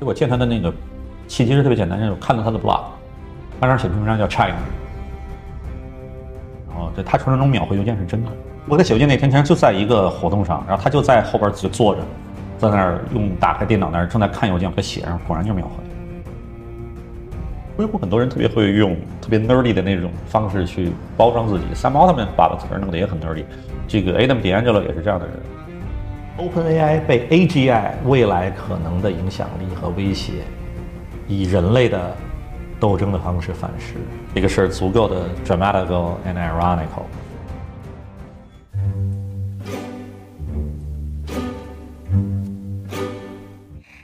我见他的那个契机是特别简单，就是看到他的 blog，他那儿写篇文章叫 China，然后在他传说中秒回邮件是真的。我在写邮件那天，其实就在一个活动上，然后他就在后边就坐着，在那儿用打开电脑那儿正在看邮件，我在写上，果然就秒回。硅谷很多人特别会用特别 nerdy 的那种方式去包装自己三毛他们把的词儿弄得也很 nerdy，这个 Adam D'Angelo 也是这样的人。OpenAI 被 AGI 未来可能的影响力和威胁，以人类的斗争的方式反噬，这个事儿足够的 dramatical and ironical。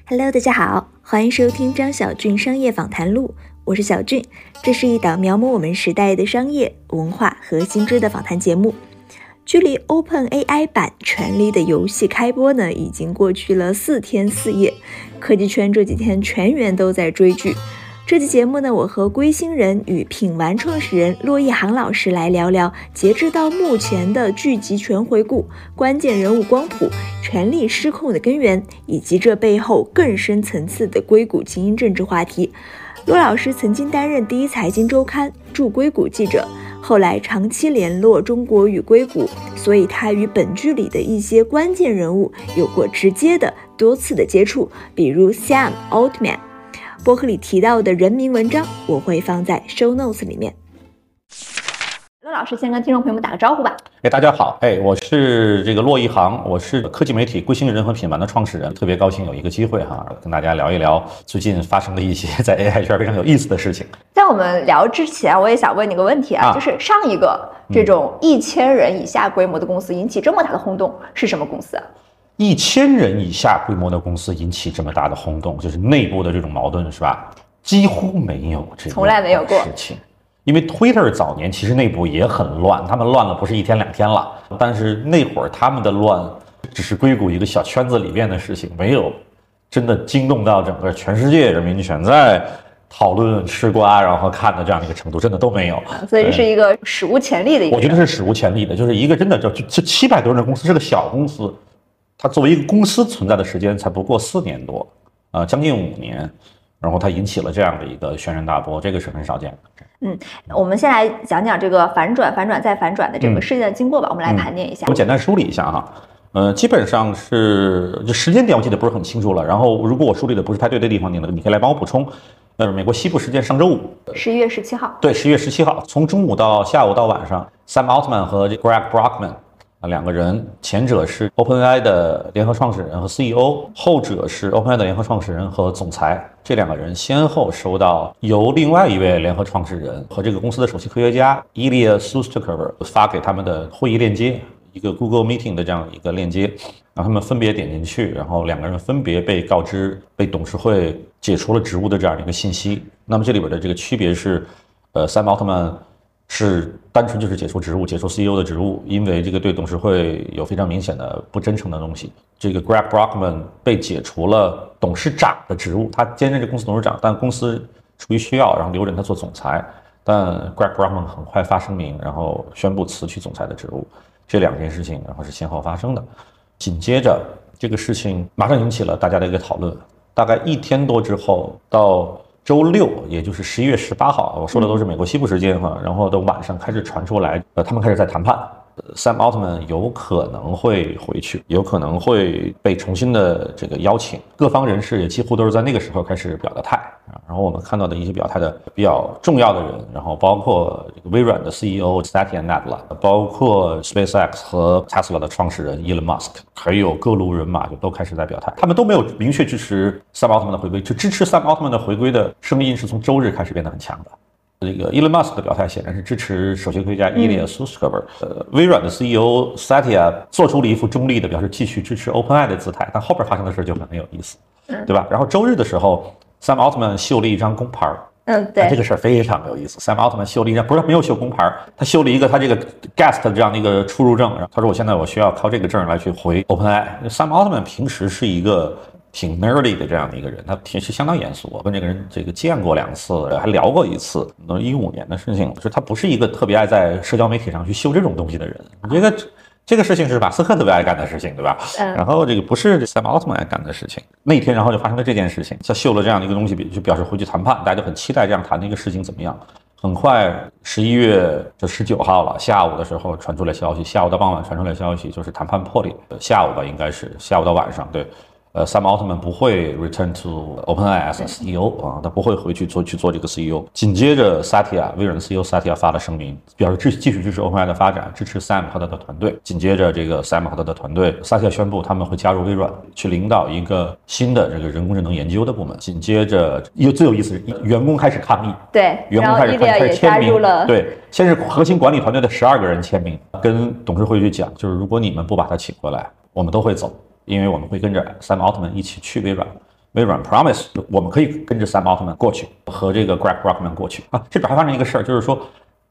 Hello，大家好，欢迎收听张小俊商业访谈录，我是小俊。这是一档描摹我们时代的商业文化和新知的访谈节目。距离 OpenAI 版《权力的游戏》开播呢，已经过去了四天四夜，科技圈这几天全员都在追剧。这期节目呢，我和龟星人与品玩创始人骆一航老师来聊聊截至到目前的剧集全回顾、关键人物光谱、权力失控的根源，以及这背后更深层次的硅谷精英政治话题。骆老师曾经担任第一财经周刊驻硅谷记者，后来长期联络中国与硅谷，所以他与本剧里的一些关键人物有过直接的多次的接触，比如 Sam Altman。博客里提到的人名文章，我会放在 show notes 里面。骆老师先跟听众朋友们打个招呼吧。哎，大家好，哎，我是这个骆一航，我是科技媒体贵星人和品牌的创始人，特别高兴有一个机会哈，跟大家聊一聊最近发生的一些 在 AI 圈非常有意思的事情。在我们聊之前，我也想问你个问题啊，啊就是上一个这种一千人以下规模的公司引起这么大的轰动是什么公司啊？一千人以下规模的公司引起这么大的轰动，就是内部的这种矛盾是吧？几乎没有这个从来没有过事情。因为 Twitter 早年其实内部也很乱，他们乱了不是一天两天了，但是那会儿他们的乱只是硅谷一个小圈子里面的事情，没有真的惊动到整个全世界人民全在讨论吃瓜然后看的这样的一个程度，真的都没有。所以这是一个史无前例的一个。我觉得是史无前例的，就是一个真的就就这七百多人的公司是个小公司，它作为一个公司存在的时间才不过四年多，啊、将近五年，然后它引起了这样的一个轩然大波，这个是很少见的。嗯我们先来讲讲这个反转、反转再反转的这个嗯事件的经过吧，我们来盘点一下我。简单梳理一下哈，呃，基本上是就时间点我记得不是很清楚了，然后如果我梳理的不是太对的地方，你你可以来帮我补充。呃，美国西部时间上周五，十一月十七号，对，十一月十七号，从中午到下午到晚上，Sam Altman 和这 Greg Brockman 啊两个人，前者是 OpenAI 的联合创始人和 CEO，后者是 OpenAI 的联合创始人和总裁。这两个人先后收到由另外一位联合创始人和这个公司的首席科学家 Ilya Sutskever 发给他们的会议链接，一个 Google Meeting 的这样一个链接，然后他们分别点进去，然后两个人分别被告知被董事会解除了职务的这样一个信息。那么这里边的这个区别是，呃，Sam Altman 是单纯就是解除职务，解除 CEO 的职务，因为这个对董事会有非常明显的不真诚的东西。这个 Greg Brockman 被解除了董事长的职务，他兼任这公司董事长，但公司出于需要，然后留任他做总裁。但 Greg Brockman 很快发声明，然后宣布辞去总裁的职务。这两件事情，然后是先后发生的。紧接着，这个事情马上引起了大家的一个讨论。大概一天多之后，到周六，也就是十一月十八号，我说的都是美国西部时间哈，然后的晚上开始传出来，呃，他们开始在谈判。呃 Sam Altman 有可能会回去，有可能会被重新的这个邀请。各方人士也几乎都是在那个时候开始表的态。然后我们看到的一些表态的比较重要的人，然后包括这个微软的 CEO Satya Nadella，包括 SpaceX 和 Tesla 的创始人 Elon Musk，还有各路人马就都开始在表态。他们都没有明确支持 Sam Altman 的回归，就支持 Sam Altman 的回归的声音是从周日开始变得很强的。这个 Elon Musk 的表态显然是支持首席科学家 Ilya Sutskever，、呃，微软的 CEO Satya 做出了一副中立的表示继续支持 OpenAI 的姿态，但后边发生的事就很很有意思，对吧？然后周日的时候，Sam Altman 秀了一张工牌儿，嗯，对这，个事儿非常有意思。Sam Altman 秀了一张，不是没有秀工牌儿，他秀了一个他这个 guest 的这样的一个出入证。然后他说我现在我需要靠这个证来去回 OpenAI。Sam Altman 平时是一个挺 nerdy 的这样的一个人，他平时相当严肃。我跟这个人这个见过两次，还聊过一次，都一五年的事情了。就是他不是一个特别爱在社交媒体上去秀这种东西的人。我觉得。这个事情是马斯克特别爱干的事情，对吧？嗯然后这个不是 Sam Altman 爱干的事情。那天，然后就发生了这件事情，他秀了这样的一个东西，就表示回去谈判，大家就很期待这样谈的一个事情怎么样。很快，十一月就十九号了，下午的时候传出来消息，下午到傍晚传出来消息，就是谈判破裂。呃下午吧，应该是下午到晚上，对。呃，Sam Altman 不会 return to OpenAI as CEO 啊，他不会回去做去做这个 CEO。紧接着，Satya 微软的 CEO Satya 发了声明，表示支继续支持 OpenAI 的发展，支持 Sam 和他的团队。紧接着，这个 Sam 和他的团队，Satya 宣布他们会加入微软，去领导一个新的这个人工智能研究的部门。紧接着，又最有意思是，员工开始抗议，对，员工开始开始签名，对，先是核心管理团队的十二个人签名，跟董事会去讲，就是如果你们不把他请回来，我们都会走，因为我们会跟着 Sam Altman 一起去微软。微软 promise 我们可以跟着 Sam Altman 过去，和这个 Greg Brockman 过去啊。这边还发生一个事儿，就是说，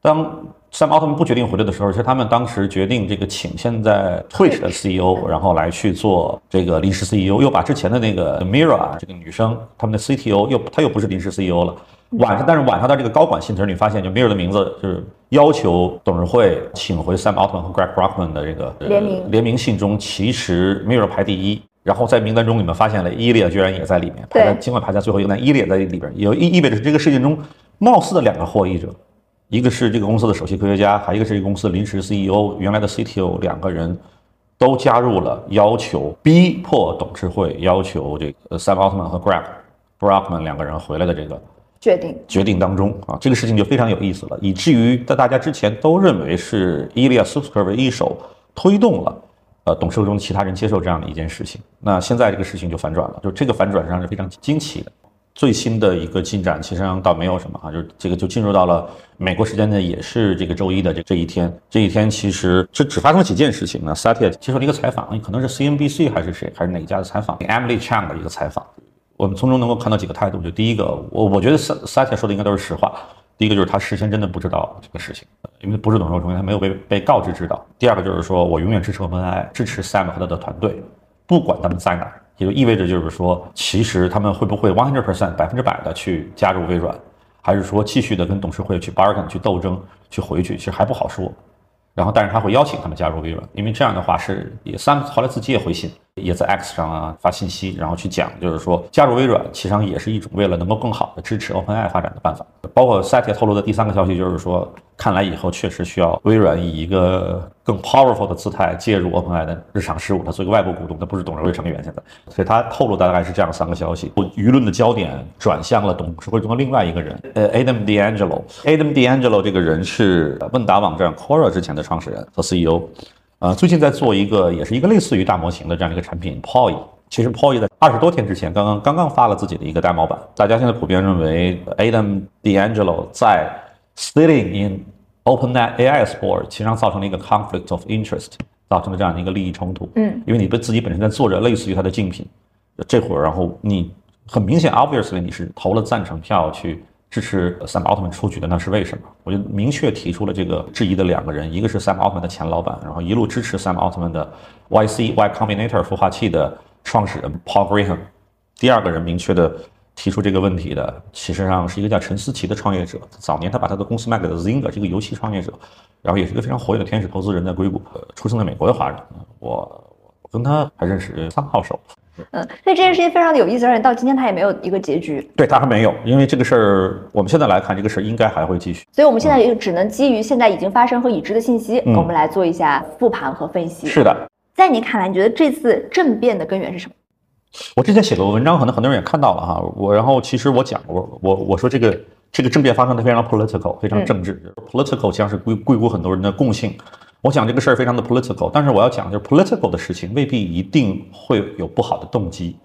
当 Sam Altman 不决定回来的时候，其实他们当时决定这个请现在 Twitch 的 CEO，然后来去做这个临时 CEO，又把之前的那个 Mira 这个女生他们的 CTO 又她又不是临时 CEO 了。晚上，但是晚上的这个高管信词，你发现就 Mira 的名字就是要求董事会请回 Sam Altman 和 Greg Brockman 的这个呃联名。联名信中，其实 Mira 排第一。然后在名单中，你们发现了伊利亚居然也在里面，排在尽管排在最后一个，但伊利亚在里边，也意意味着这个事件中貌似的两个获益者，一个是这个公司的首席科学家，还一个是这个公司的临时 CEO，原来的 CTO，两个人都加入了要求逼迫董事会要求这个 Sam Altman 和 Greg Brockman 两个人回来的这个决定决定当中啊，这个事情就非常有意思了，以至于在大家之前都认为是伊利亚苏斯科维一手推动了，呃，董事会中的其他人接受这样的一件事情。那现在这个事情就反转了，就这个反转实际上是非常惊奇的。最新的一个进展，其实上倒没有什么啊，就是这个就进入到了美国时间呢，也是这个周一的这这一天。这一天其实这只发生了几件事情呢。Satya 接受了一个采访，可能是 CNBC 还是谁，还是哪家的采访，Emily Chang 的一个采访。我们从中能够看到几个态度，就第一个，我我觉得 Satya 说的应该都是实话。第一个就是他事先真的不知道这个事情，因为不是董事会成员，他没有被被告知知道。第二个就是说我永远支持 OpenAI，支持 Sam 和他的团队，不管他们在哪儿，也就意味着就是说，其实他们会不会 one hundred percent 百分之百的去加入微软，还是说继续的跟董事会去 bargain 去斗争去回去，其实还不好说。然后，但是他会邀请他们加入微软，因为这样的话是也 Sam 后来自己也回信，也在 X 上啊发信息，然后去讲，就是说加入微软，其实上也是一种为了能够更好的支持 OpenAI 发展的办法。包括 Satya 透露的第三个消息就是说，看来以后确实需要微软以一个更 powerful 的姿态介入 OpenAI 的日常事务，他作为一个外部股东，他不是董事会成员现在，所以他透露大概是这样三个消息。舆论的焦点转向了董事会中的另外一个人，呃，Adam D'Angelo。Adam D'Angelo 这个人是问答网站 Quora 之前的创始人和 CEO，呃，最近在做一个也是一个类似于大模型的这样一个产品 Poi。其实 Poi 在二十多天之前刚刚刚刚发了自己的一个 demo 版，大家现在普遍认为 Adam D'Angelo 在 sitting in OpenAI AI's board，其实上造成了一个 conflict of interest，造成了这样的一个利益冲突。嗯，因为你被自己本身在做着类似于它的竞品，这会儿然后你很明显 obviously 你是投了赞成票去支持 Sam Altman 出局的，那是为什么？我就明确提出了这个质疑的两个人，一个是 Sam Altman 的前老板，然后一路支持 Sam Altman 的 YC Y Combinator 孵化器的创始人 Paul Graham，第二个人明确的提出这个问题的，其实上是一个叫陈思琪的创业者。早年他把他的公司卖给了 Zinger 这个游戏创业者，然后也是一个非常活跃的天使投资人，在硅谷，出生在美国的华人。我我跟他还认识三号手，嗯，所以这件事情非常的有意思，而且到今天它也没有一个结局，对它还没有，因为这个事儿我们现在来看，这个事儿应该还会继续。所以我们现在也只能基于现在已经发生和已知的信息，嗯我们来做一下复盘和分析。是的，在你看来，你觉得这次政变的根源是什么？我之前写过文章，可能很多人也看到了哈。我然后其实我讲过，我我说这个这个政变发生的非常 political，非常政治、political 实际上是硅硅谷很多人的共性。我讲这个事儿非常的 political，但是我要讲就是 political 的事情未必一定会有不好的动机，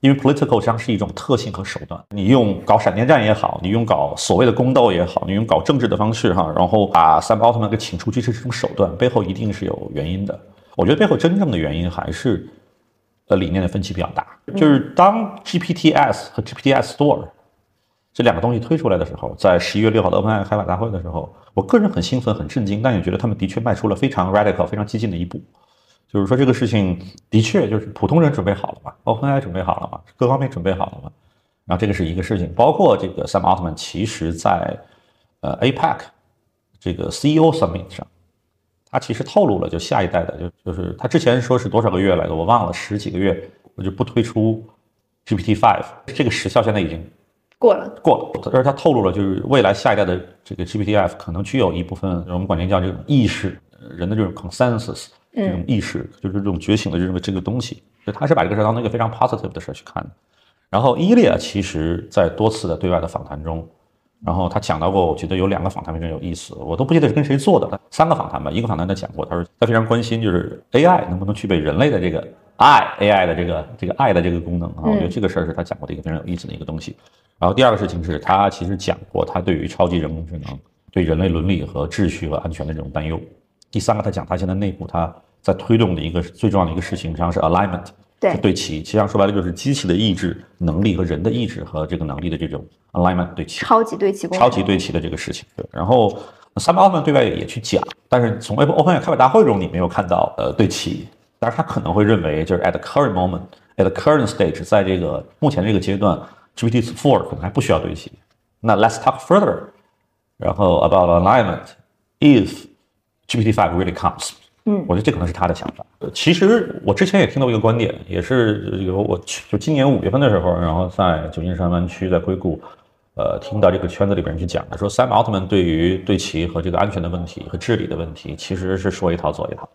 因为 political 实际上是一种特性和手段。你用搞闪电战也好，你用搞所谓的宫斗也好，你用搞政治的方式哈，然后把三奥特曼给请出去，这是种手段，背后一定是有原因的。我觉得背后真正的原因还是。呃，理念的分歧比较大，就是当 GPTs 和 GPTs Store 这两个东西推出来的时候，在十一月六号的 OpenAI 开发大会的时候，我个人很兴奋、很震惊，但也觉得他们的确迈出了非常 radical、非常激进的一步。就是说，这个事情的确就是普通人准备好了嘛，OpenAI 准备好了嘛，各方面准备好了嘛。然后这个是一个事情，包括这个 Sam Altman 其实在呃 APEC 这个 CEO Summit 上。他其实透露了，就下一代的，就就是他之前说是多少个月来的，我忘了十几个月，我就不推出 GPT Five，这个时效现在已经过了，过了。但是他透露了，就是未来下一代的这个 GPT F 可能具有一部分我们管这叫这种意识，人的这种 consensus，这种意识，就是这种觉醒的认为这个东西，就他是把这个事当成一个非常 positive 的事去看的。然后伊利亚其实在多次的对外的访谈中。然后他讲到过，我觉得有两个访谈非常有意思，我都不记得是跟谁做的。三个访谈吧，一个访谈他讲过，他说他非常关心就是 AI 能不能具备人类的这个爱 AI 的这个这个爱的这个功能啊。我觉得这个事儿是他讲过的一个非常有意思的一个东西。然后第二个事情是他其实讲过他对于超级人工智能对人类伦理和秩序和安全的这种担忧。第三个他讲他现在内部他在推动的一个最重要的一个事情，实际上是 alignment。对对齐，实际上说白了就是机器的意志能力和人的意志和这个能力的这种 alignment 对齐，超级对齐，超级对齐的这个事情。对，然后三八奥特曼对外也去讲，但是从 Apple OpenAI 开发大会中你没有看到呃对齐，但是他可能会认为就是 at the current moment，at the current stage，在这个目前这个阶段，GPT four 可能还不需要对齐。那 let's talk further，然后 about alignment if GPT five really comes。嗯，我觉得这可能是他的想法。其实我之前也听到一个观点，也是有我就今年五月份的时候，然后在旧金山湾区，在硅谷，呃，听到这个圈子里边人去讲的，说 Sam Altman 对于对齐和这个安全的问题和治理的问题，其实是说一套做一套。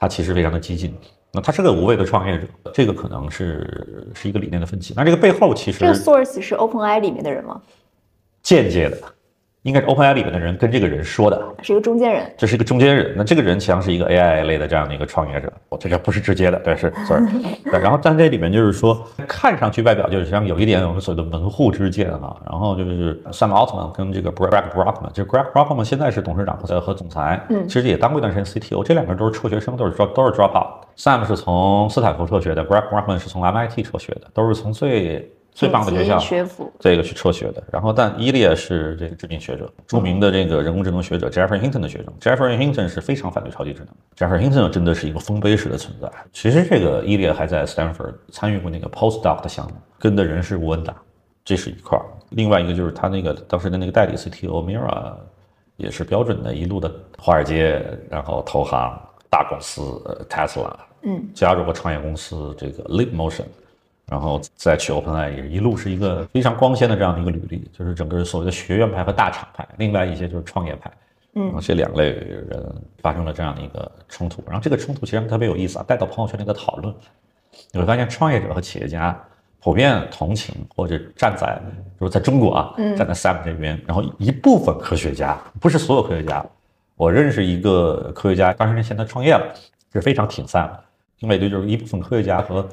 他其实非常的激进。那他是个无畏的创业者，这个可能是是一个理念的分歧。那这个背后其实这个 source 是 OpenAI 里面的人吗？间接的。应该是 OpenAI 里面的人跟这个人说的，是一个中间人，这是一个中间人。那这个人实际上是一个 AI 类的这样的一个创业者，我这个不是直接的，对，是 sorry。对，然后但这里面就是说，看上去外表就是实际上有一点我们所谓的门户之见啊。然后就是 Sam Altman 跟这个 Greg Brockman，就是 Greg Brockman 现在是董事长和和总裁，嗯，其实也当过一段时间 CTO。这两个人都是辍学生，都是 drop 都是 drop out。Sam 是从斯坦福辍学的，Greg Brockman 是从 MIT 辍学的，都是从最。最棒的学校，这个去辍学的。然后，但伊利亚是这个知名学者，著名的这个人工智能学者 Jeffrey Hinton 的学生。Jeffrey Hinton 是非常反对超级智能。Jeffrey Hinton 真的是一个丰碑式的存在。其实，这个伊利亚还在 Stanford 参与过那个 postdoc 的项目，跟的人是吴恩达，这是一块儿。另外一个就是他那个当时的那个代理 CTO Mira，也是标准的一路的华尔街，然后投行大公司 Tesla，嗯，加入过创业公司这个 Leap Motion。然后再去 OpenAI，也一路是一个非常光鲜的这样的一个履历，就是整个所谓的学院派和大厂派，另外一些就是创业派，嗯，这两类人发生了这样的一个冲突。然后这个冲突其实特别有意思啊，带到朋友圈里的讨论，你会发现创业者和企业家普遍同情或者站在，就是在中国啊，站在 Sam 这边。然后一部分科学家，不是所有科学家，我认识一个科学家，二十年前他创业了，是非常挺 Sam 的。另外一对就是一部分科学家和。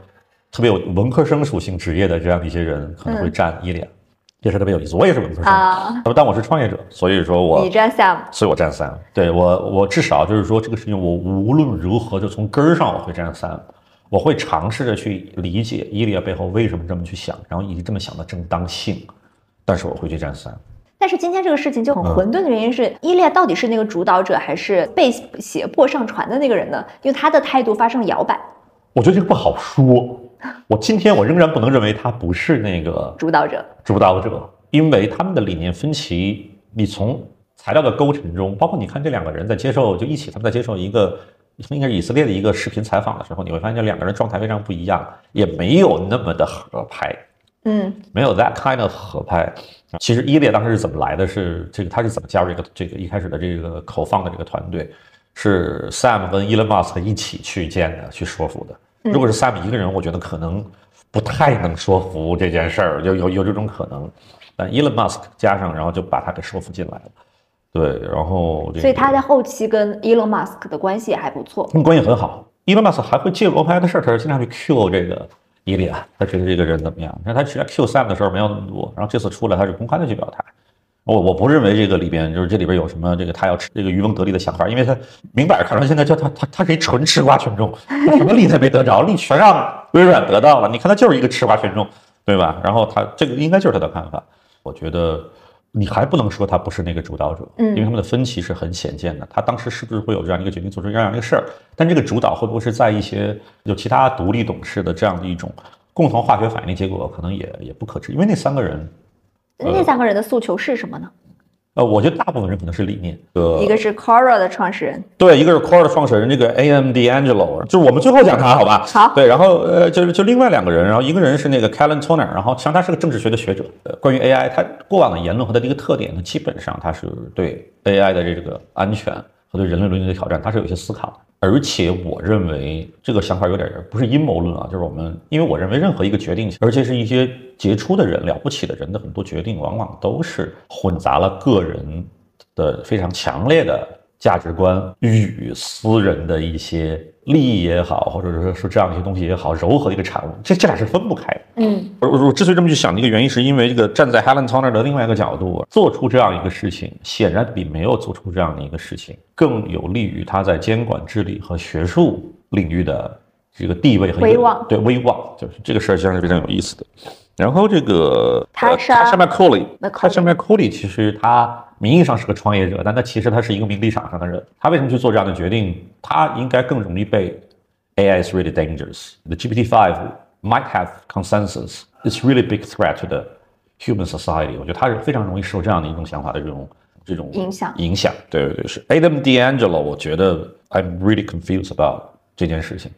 特别有文科生属性职业的这样的一些人可能会占伊莲，也是特别有意思。我也是文科生，但我是创业者，所以说我你占三，所以我占三。对我，我至少就是说这个事情，我无论如何就从根儿上我会占三，我会尝试着去理解伊利亚背后为什么这么去想，然后以及这么想的正当性。但是我会去占三。但是今天这个事情就很混沌的原因是，伊利亚到底是那个主导者还是被胁迫上船的那个人呢？因为他的态度发生了摇摆。我觉得这个不好说。我今天我仍然不能认为他不是那个主导者，主导者，因为他们的理念分歧。你从材料的构成中，包括你看这两个人在接受就一起，他们在接受一个应该是以色列的一个视频采访的时候，你会发现这两个人状态非常不一样，也没有那么的合拍。嗯，没有 that kind of 合拍。其实伊列当时是怎么来的？是这个他是怎么加入这个这个一开始的这个口放的这个团队？是 Sam 跟 Elon Musk 一起去见的，去说服的。如果是 Sam 一个人，我觉得可能不太能说服这件事儿，就有有这种可能。但 Elon Musk 加上，然后就把他给说服进来了。对，然后所以他在后期跟 Elon Musk 的关系也还不错，关系很好。Elon Musk 还会介入 OpenAI 的事儿，他是经常去 Q 这个伊利亚，他觉得这个人怎么样？你看他其实 Q Sam 的时候没有那么多，然后这次出来他是公开的去表态。我我不认为这个里边就是这里边有什么这个他要吃这个渔翁得利的想法，因为他明摆着看出现在叫他他他是一纯吃瓜群众，什么利他没得着，利全让微软得到了。你看他就是一个吃瓜群众，对吧？然后他这个应该就是他的看法。我觉得你还不能说他不是那个主导者，嗯，因为他们的分歧是很显见的。他当时是不是会有这样一个决定做出这样一个事儿？但这个主导会不会是在一些有其他独立董事的这样的一种共同化学反应的结果，可能也也不可知，因为那三个人。那三个人的诉求是什么呢？呃，我觉得大部分人可能是理念。呃，一个是 Quora 的创始人，对，一个是 Quora 的创始人，这个 A.M. D'Angelo，就是我们最后讲他，好吧？好对，然后呃，就是就另外两个人，然后一个人是那个 Callan Turner，然后实际上他是个政治学的学者。呃，关于 AI，他过往的言论和他的一个特点呢，基本上他是对 AI 的这个安全和对人类伦理的挑战，他是有一些思考的。而且我认为这个想法有点不是阴谋论啊，就是我们，因为我认为任何一个决定，而且是一些杰出的人、了不起的人的很多决定，往往都是混杂了个人的非常强烈的价值观与私人的一些利益也好，或者说是这样一些东西也好，柔合的一个产物。这这俩是分不开的。嗯，我我之所以这么去想的一个原因，是因为这个站在 Helen Turner 的另外一个角度，做出这样一个事情，显然比没有做出这样的一个事情更有利于他在监管治理和学术领域的这个地位和威望对威望，就是这个事儿实际上是非常有意思的。然后这个他是他上面 y Macaulay 他上面 l y 其实他名义上是个创业者，但他其实他是一个名利场上的人。他为什么去做这样的决定？他应该更容易被 AI is really dangerous. The GPT five might have consensus. It's really big threat to the human society. 我觉得他是非常容易受这样的一种想法的这种这种影响影响。对对对，是 Adam D'Angelo。我觉得 I'm really confused about 这件事情。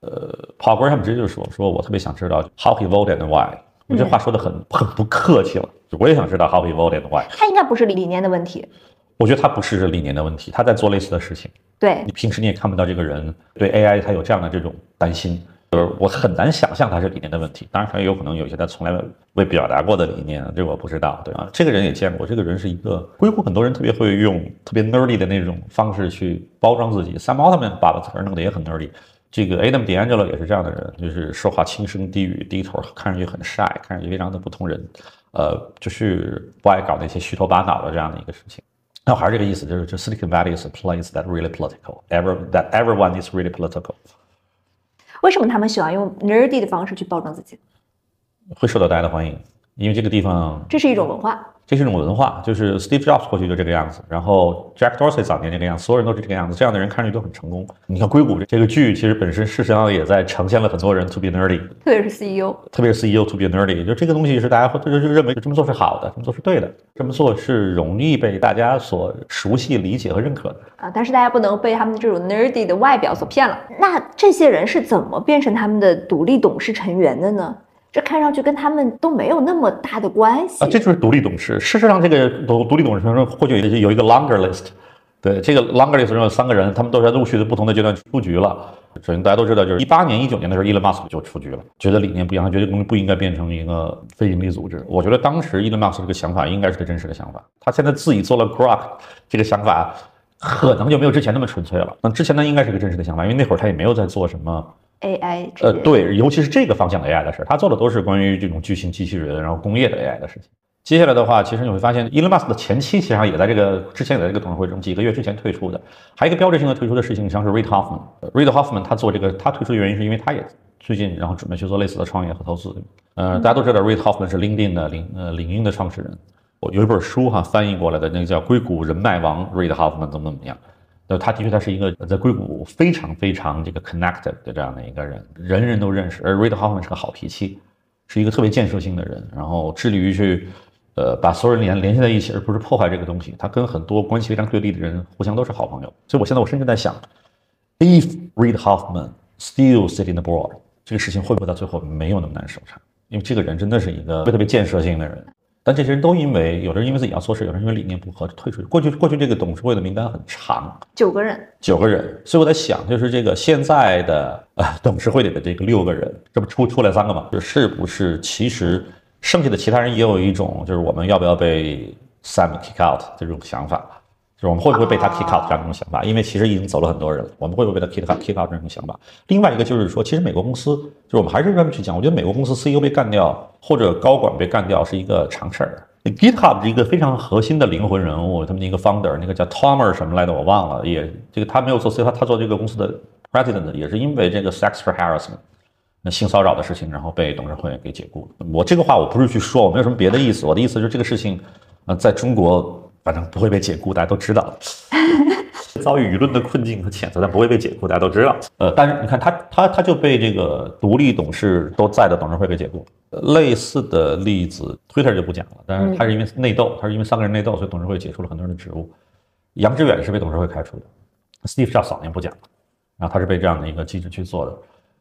呃，Paul Graham 直接就说说我特别想知道 how he voted and why。我这话说的很很不客气了，我也想知道 how he voted and why。他应该不是理念的问题。我觉得他不是理念的问题，他在做类似的事情。对你，平时你也看不到这个人对 AI 他有这样的这种担心，就是我很难想象他是理念的问题。当然，他也有可能有一些他从来未表达过的理念，这我不知道，对吧？这个人也见过，这个人是一个硅谷很多人特别会用特别 nerdy 的那种方式去包装自己。Sam Altman 把词儿弄得也很 nerdy。这个 Adam D'Angelo 也是这样的人，就是说话轻声低语、低头，看上去很 shy，看上去非常的不同人，呃，就是不爱搞那些虚头巴脑的这样的一个事情。那我还是这个意思，就是就 Silicon Valley is a place that really political. Ever that everyone is really political. 为什么他们喜欢用 nerdy 的方式去包装自己？会受到大家的欢迎，因为这个地方这是一种文化。这是一种文化，就是 Steve Jobs 过去就这个样子，然后 Jack Dorsey 早年这个样子，所有人都是这个样子，这样的人看上去都很成功。你看硅谷这这个剧，其实本身事实上也在呈现了很多人 to be nerdy，特别是 CEO，特别是 CEO to be nerdy，就这个东西是大家会就就认为这么做是好的，这么做是对的，这么做是容易被大家所熟悉、理解和认可的。啊，但是大家不能被他们这种 nerdy 的外表所骗了。那这些人是怎么变成他们的独立董事成员的呢？这看上去跟他们都没有那么大的关系啊，这就是独立董事。事实上，这个独独立董事中或许有一个有一个 longer list，对这个 longer list 中有三个人，他们都在陆续的不同的阶段出局了。首先大家都知道，就是一八年、一九年的时候，Elon Musk 就出局了，觉得理念不一样，他觉得公司不应该变成一个非盈利组织。我觉得当时 Elon Musk 这个想法应该是个真实的想法。他现在自己做了 Grok，这个想法可能就没有之前那么纯粹了。那之前呢，应该是个真实的想法，因为那会儿他也没有在做什么。AI 呃，对，尤其是这个方向的 AI 的事儿，他做的都是关于这种巨型机器人，然后工业的 AI 的事情。接下来的话，其实你会发现，Elon Musk 的前期实际上也在这个之前也在这个董事会中几个月之前退出的。还有一个标志性的退出的事情，像是 Reid Hoffman。Reid Hoffman 他做这个他退出的原因是因为他也最近然后准备去做类似的创业和投资。呃，大家都知道 Reid Hoffman 是 LinkedIn 的领呃领英的创始人。我有一本书哈翻译过来的，那个叫《硅谷人脉王 Reid Hoffman 怎么怎么样》。那他的确，他是一个在硅谷非常非常这个 connected 的这样的一个人，人人都认识。而 Reid Hoffman 是个好脾气，是一个特别建设性的人，然后致力于去，呃，把所有人联联系在一起，而不是破坏这个东西。他跟很多关系非常对立的人互相都是好朋友。所以我现在我甚至在想，if Reid Hoffman still sit in the board，这个事情会不会到最后没有那么难收场？因为这个人真的是一个特别特别建设性的人。但这些人都因为有的人因为自己要做事，有的人因为理念不合退出去。过去过去这个董事会的名单很长，九个人，九个人。所以我在想，就是这个现在的呃董事会里的这个六个人，这不出出来三个嘛？就是不是其实剩下的其他人也有一种就是我们要不要被 Sam kick out 这种想法，就是我们会不会被他 kick out 这样一种想法？因为其实已经走了很多人了，我们会不会被他 kick out kick out 这种想法？另外一个就是说，其实美国公司就是我们还是这么去讲，我觉得美国公司 CEO 被干掉或者高管被干掉是一个常事儿。GitHub 是一个非常核心的灵魂人物，他们的一个 founder，那个叫 Tomer 什么来的我忘了，也这个他没有做 CEO，他做这个公司的 president 也是因为这个 sexual harassment，那性骚扰的事情，然后被董事会给解雇。我这个话我不是去说，我没有什么别的意思，我的意思就是这个事情，呃，在中国反正不会被解雇，大家都知道。遭遇舆论的困境和谴责，但不会被解雇，大家都知道。呃，但是你看他他他就被这个独立董事都在的董事会给解雇。类似的例子，Twitter 就不讲了，但是他是因为内斗，他是因为三个人内斗，所以董事会解除了很多人的职务。杨致远是被董事会开除的，Steve Jobs 早年不讲了，然后他是被这样的一个机制去做的。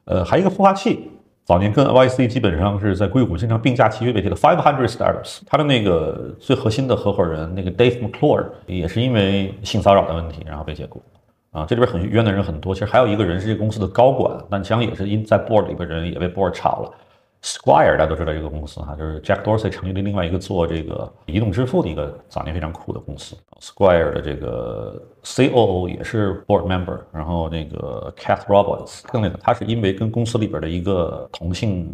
呃，还有一个孵化器。早年跟 YC 基本上是在硅谷经常并驾齐驱的这个 Five Hundred Startups，他的那个最核心的合伙人那个 Dave McClure 也是因为性骚扰的问题，然后被解雇。啊，这里边很冤的人很多。其实还有一个人是这个公司的高管，但实际上也是因在 board 里边人也被 board 炒了。Square 大家都知道这个公司哈，就是 Jack Dorsey 成立的另外一个做这个移动支付的一个早年非常酷的公司。Square 的这个 COO 也是 board member，然后那个 Kath Roberts 更那个，他是因为跟公司里边的一个同性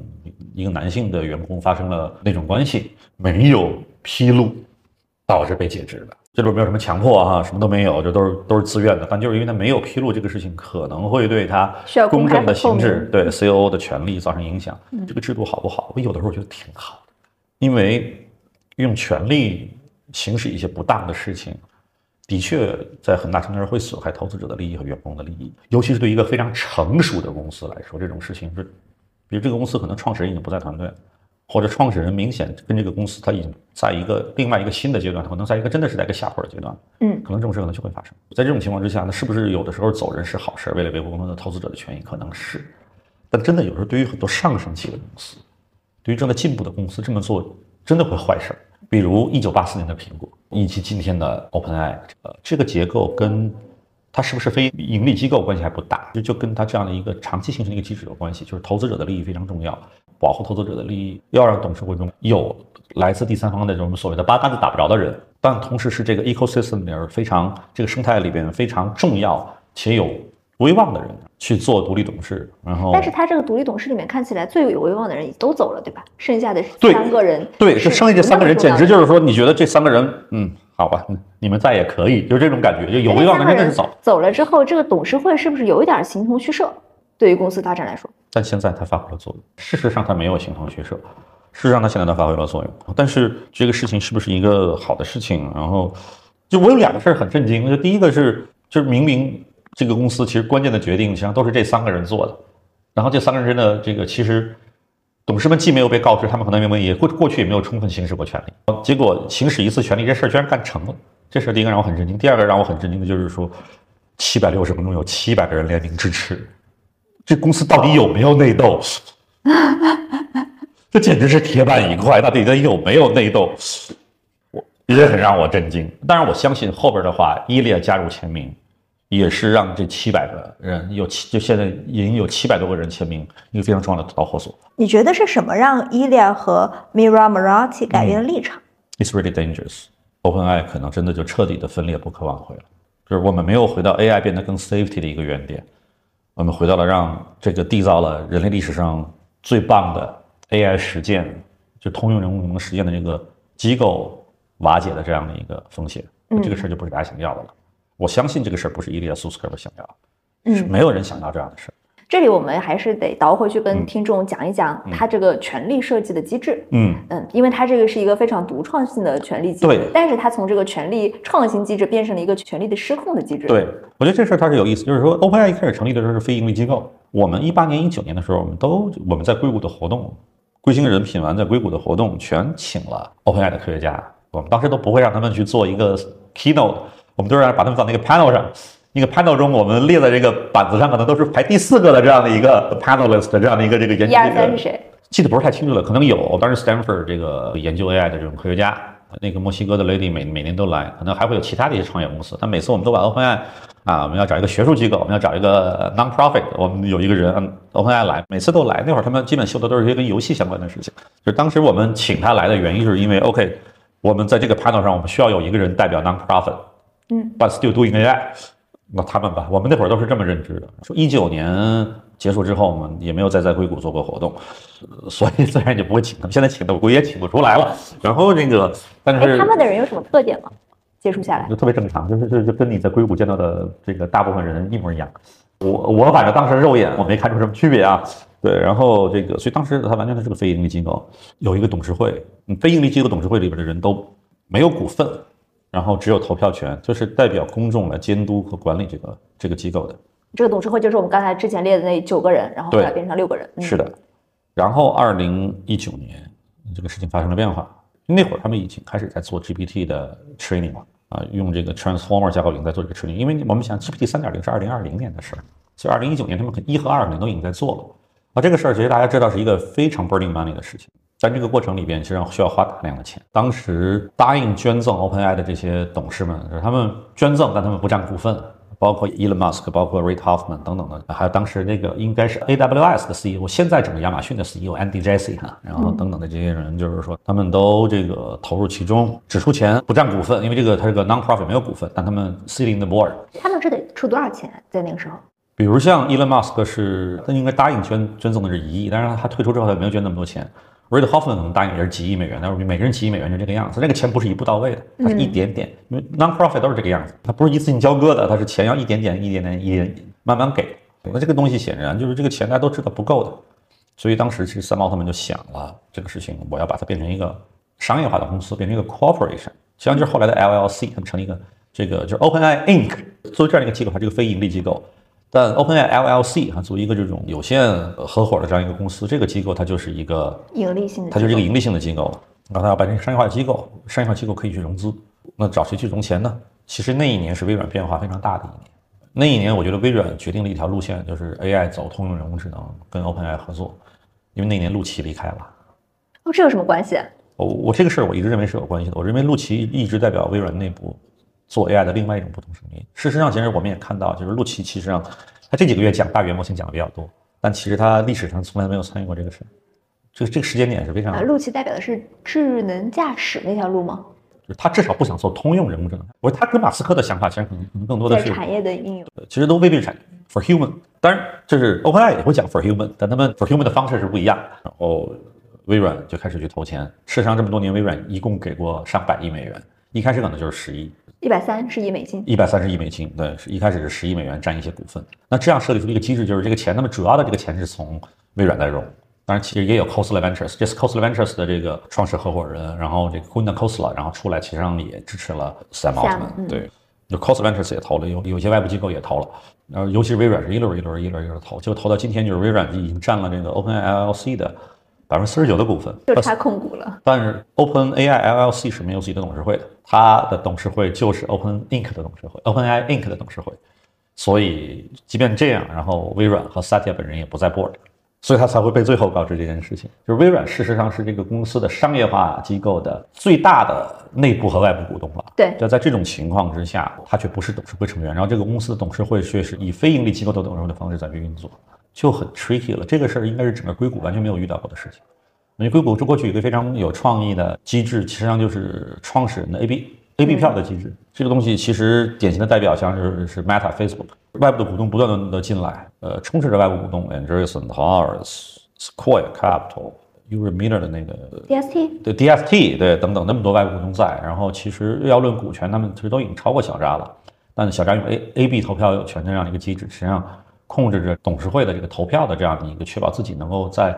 一个男性的员工发生了那种关系，没有披露，导致被解职的。这里没有什么强迫啊，什么都没有，这都是都是自愿的。但就是因为他没有披露这个事情，可能会对他公正的行制，对 COO 的权利造成影响。这个制度好不好？我有的时候觉得挺好的，因为用权力行使一些不当的事情，的确在很大程度上会损害投资者的利益和员工的利益。尤其是对一个非常成熟的公司来说，这种事情是，比如这个公司可能创始人已经不在团队。或者创始人明显跟这个公司他已经在一个另外一个新的阶段，可能在一个真的是在一个下坡的阶段，嗯，可能这种事可能就会发生。在这种情况之下，那是不是有的时候走人是好事？为了维护公司的投资者的权益，可能是。但真的有时候对于很多上升期的公司，对于正在进步的公司这么做，真的会坏事。比如一九八四年的苹果，以及今天的 OpenAI，呃，这个结构跟它是不是非盈利机构关系还不大，就就跟它这样的一个长期形成的一个机制有关系，就是投资者的利益非常重要。保护投资者的利益，要让董事会中有来自第三方的这种所谓的八竿子打不着的人，但同时是这个 ecosystem 里边非常这个生态里边非常重要且有威望的人去做独立董事。然后，但是他这个独立董事里面看起来最有威望的人都走了，对吧？剩下的三个人，对，是剩下这三个人，简直就是说，你觉得这三个人，嗯，好吧，你们在也可以，就是这种感觉，就有威望的人真的是走。走了之后，这个董事会是不是有一点形同虚设？对于公司发展来说，但现在它发挥了作用。事实上，它没有形同虚设。事实上，它现在它发挥了作用。但是这个事情是不是一个好的事情？然后，就我有两个事儿很震惊。就第一个是，就是明明这个公司其实关键的决定实际上都是这三个人做的。然后这三个人真的这个其实董事们既没有被告知，他们可能认为也过过去也没有充分行使过权利。结果行使一次权利，这事儿居然干成了。这事儿第一个让我很震惊。第二个让我很震惊的就是说，七百六十分钟有七百个人联名支持。这公司到底有没有内斗？这简直是铁板一块。到底它有没有内斗？我也很让我震惊。当然，我相信后边的话，伊利亚加入签名，也是让这七百个人有七，就现在已经有七百多个人签名，一个非常重要的导火索。你觉得是什么让伊利亚和 Mira Murati 改变了立场？It's really dangerous. OpenAI 可能真的就彻底的分裂，不可挽回了。就是我们没有回到 AI 变得更 safety 的一个原点。我们回到了让这个缔造了人类历史上最棒的 AI 实践，就通用人工智能实践的这个机构瓦解的这样的一个风险，这个事儿就不是大家想要的了。我相信这个事儿不是伊利亚苏斯克的想要，是没有人想要这样的事儿。这里我们还是得倒回去跟听众讲一讲它这个权力设计的机制。嗯嗯，因为它这个是一个非常独创性的权力机制，对。但是它从这个权力创新机制变成了一个权力的失控的机制。对，我觉得这事儿它是有意思，就是说，OpenAI 一开始成立的时候是非盈利机构。我们一八年、一九年的时候，我们都我们在硅谷的活动，硅星人品完在硅谷的活动，全请了 OpenAI 的科学家。我们当时都不会让他们去做一个 keynote，我们都是让把他们放那个 panel 上。那个 panel 中，我们列在这个板子上，可能都是排第四个的这样的一个 panelist 这样的一个这个研究。一二三是谁？记得不是太清楚了，可能有。当时 Stanford 这个研究 AI 的这种科学家，那个墨西哥的 lady 每每年都来，可能还会有其他的一些创业公司。但每次我们都把 OpenAI 啊，我们要找一个学术机构，我们要找一个 non-profit，我们有一个人 OpenAI 来，每次都来。那会儿他们基本秀的都是一些跟游戏相关的事情。就是当时我们请他来的原因，就是因为 OK，我们在这个 panel 上，我们需要有一个人代表 non-profit，嗯，but still doing AI。那他们吧，我们那会儿都是这么认知的。说一九年结束之后，我们也没有再在硅谷做过活动，所以自然就不会请他们。现在请的我估计也请不出来了。然后那个，但是他们的人有什么特点吗？接触下来就特别正常，就是就就跟你在硅谷见到的这个大部分人一模一样。我我反正当时肉眼我没看出什么区别啊。对，然后这个，所以当时他完全是个非盈利机构，有一个董事会，非盈利机构董事会里边的人都没有股份。然后只有投票权，就是代表公众来监督和管理这个这个机构的。这个董事会就是我们刚才之前列的那九个人，然后后来变成六个人。是的。然后二零一九年，这个事情发生了变化。那会儿他们已经开始在做 GPT 的 training 了啊，用这个 Transformer 架构已经在做这个 training。因为我们想 GPT 三点零是二零二零年的事儿，所以二零一九年他们一和二可能都已经在做了。啊，这个事儿其实大家知道是一个非常 burning money 的事情，在这个过程里边，其实需要花大量的钱。当时答应捐赠 OpenAI 的这些董事们，他们捐赠，但他们不占股份。包括 Elon Musk，包括 Reid Hoffman 等等的，还有当时那个应该是 AWS 的 CEO，现在整个亚马逊的 CEO Andy Jassy 哈，然后等等的这些人，就是说他们都这个投入其中，只出钱不占股份，因为这个它是个 non-profit 没有股份，但他们 sitting the board。他们是得出多少钱在那个时候？比如像 Elon Musk 是他应该答应捐捐赠的是一亿，但是他退出之后他没有捐那么多钱。Reid Hoffman 可能答应也是几亿美元，但是每个人几亿美元就这个样子，那个钱不是一步到位的，它是一点点，因为 non-profit 都是这个样子，它不是一次性交割的，它是钱要一点点、一点点、一点慢慢给。那这个东西显然就是这个钱大家都知道不够的，所以当时其实三毛他们就想了这个事情，我要把它变成一个商业化的公司，变成一个 corporation，实际上就是后来的 LLC，他们成立一个这个就是 OpenAI Inc，作为这样一个机构，它是一个非盈利机构。但 OpenAI LLC 哈，作为一个这种有限合伙的这样一个公司，这个机构它就是一个盈利性的，它就是一个盈利性的机构。了。然后它要变成商业化的机构，商业化机构可以去融资，那找谁去融钱呢？其实那一年是微软变化非常大的一年。那一年，我觉得微软决定了一条路线，就是 AI 走通用人工智能，跟 OpenAI 合作。因为那年陆琪离开了。哦，这有什么关系？我我这个事儿我一直认为是有关系的。我认为陆琪一直代表微软内部。做 AI 的另外一种不同声音。事实上，其实我们也看到，就是陆琪其实上他这几个月讲大语言模型讲的比较多，但其实他历史上从来没有参与过这个事。这个这个时间点是非常。陆琪代表的是智能驾驶那条路吗？就是他至少不想做通用人工智能。我他跟马斯克的想法其实可能可能更多的是产业的应用。其实都未必是产业 for human。当然，就是 OpenAI 也会讲 for human，但他们 for human 的方式是不一样。然后微软就开始去投钱。事实上，这么多年微软一共给过上百亿美元，一开始可能就是十亿。一百三十亿美金，一百三十亿美金，对，是一开始是十亿美元占一些股份。那这样设计出一个机制，就是这个钱，那么主要的这个钱是从微软在融，当然其实也有 Khosla Ventures，这是 Khosla Ventures 的这个创始合伙人，然后这个 Gunnar Khosla，然后出来其实上也支持了 Sam Altman，对，就 Khosla Ventures 也投了，有有些外部机构也投了，然后尤其是微软是一轮一轮一轮一轮投，就投到今天，就是微软已经占了这个 OpenAI LLC 的。百分之四十九的股份就差控股了，但是 Open AI LLC 是没有自己的董事会的，它的董事会就是 Open Inc 的董事会，Open AI Inc 的董事会。所以即便这样，然后微软和 Satya 本人也不在 board，所以他才会被最后告知这件事情。就是微软事实上是这个公司的商业化机构的最大的内部和外部股东了。对，就在这种情况之下，他却不是董事会成员，然后这个公司的董事会却是以非盈利机构的董事会的方式在运作。就很 tricky 了，这个事儿应该是整个硅谷完全没有遇到过的事情。因为硅谷这过去有一个非常有创意的机制，实际上就是创始人的 A B A B 票的机制。这个东西其实典型的代表像是是 Meta Facebook，外部的股东不断的进来，呃，充斥着外部股东，Andreessen Horowitz、Sequoia Capital、u r i Miller 的那个 D S T，对 D S T，对等等那么多外部股东在。然后其实要论股权，他们其实都已经超过小扎了。但小扎用 A A B 投票有权这样的一个机制，实际上。控制着董事会的这个投票的这样的一个，确保自己能够在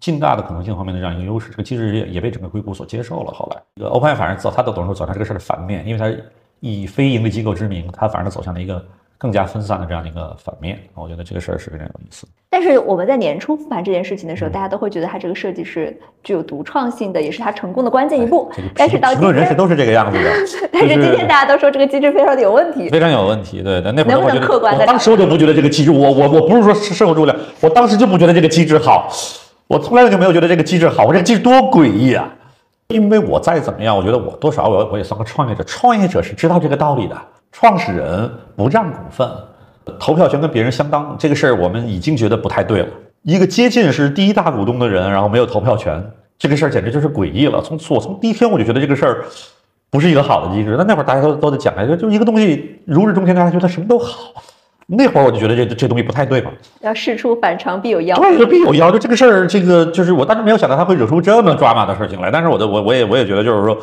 尽大的可能性方面的这样一个优势，这个其实也也被整个硅谷所接受了。后来，这个 Open 反而走他的董事会走向这个事儿的反面，因为他以非盈利机构之名，他反而走向了一个。更加分散的这样的一个反面，我觉得这个事儿是非常有意思。但是我们在年初复盘这件事情的时候，大家都会觉得它这个设计是具有独创性的，也是它成功的关键一步。但是到评论人士都是这个样子的。但是今天大家都说这个机制非常的有问题，非常有问题。对，但那会儿能不能客观的？当时我就不觉得这个机制，我我我不是说是受诸了，我当时就不觉得这个机制好，我从来就没有觉得这个机制好。我这个机制多诡异啊！因为我再怎么样，我觉得我多少我我也算个创业者，创业者是知道这个道理的。创始人不占股份。投票权跟别人相当，这个事儿我们已经觉得不太对了。一个接近是第一大股东的人，然后没有投票权，这个事儿简直就是诡异了。从我从第一天我就觉得这个事儿不是一个好的机制。那那会儿大家都都在讲，就就一个东西如日中天，大家觉得什么都好。那会儿我就觉得这这东西不太对嘛。要事出反常必有妖，对，必有妖。就这个事儿，这个就是我当时没有想到他会惹出这么抓马的事情来。但是我的我我也我也觉得就是说。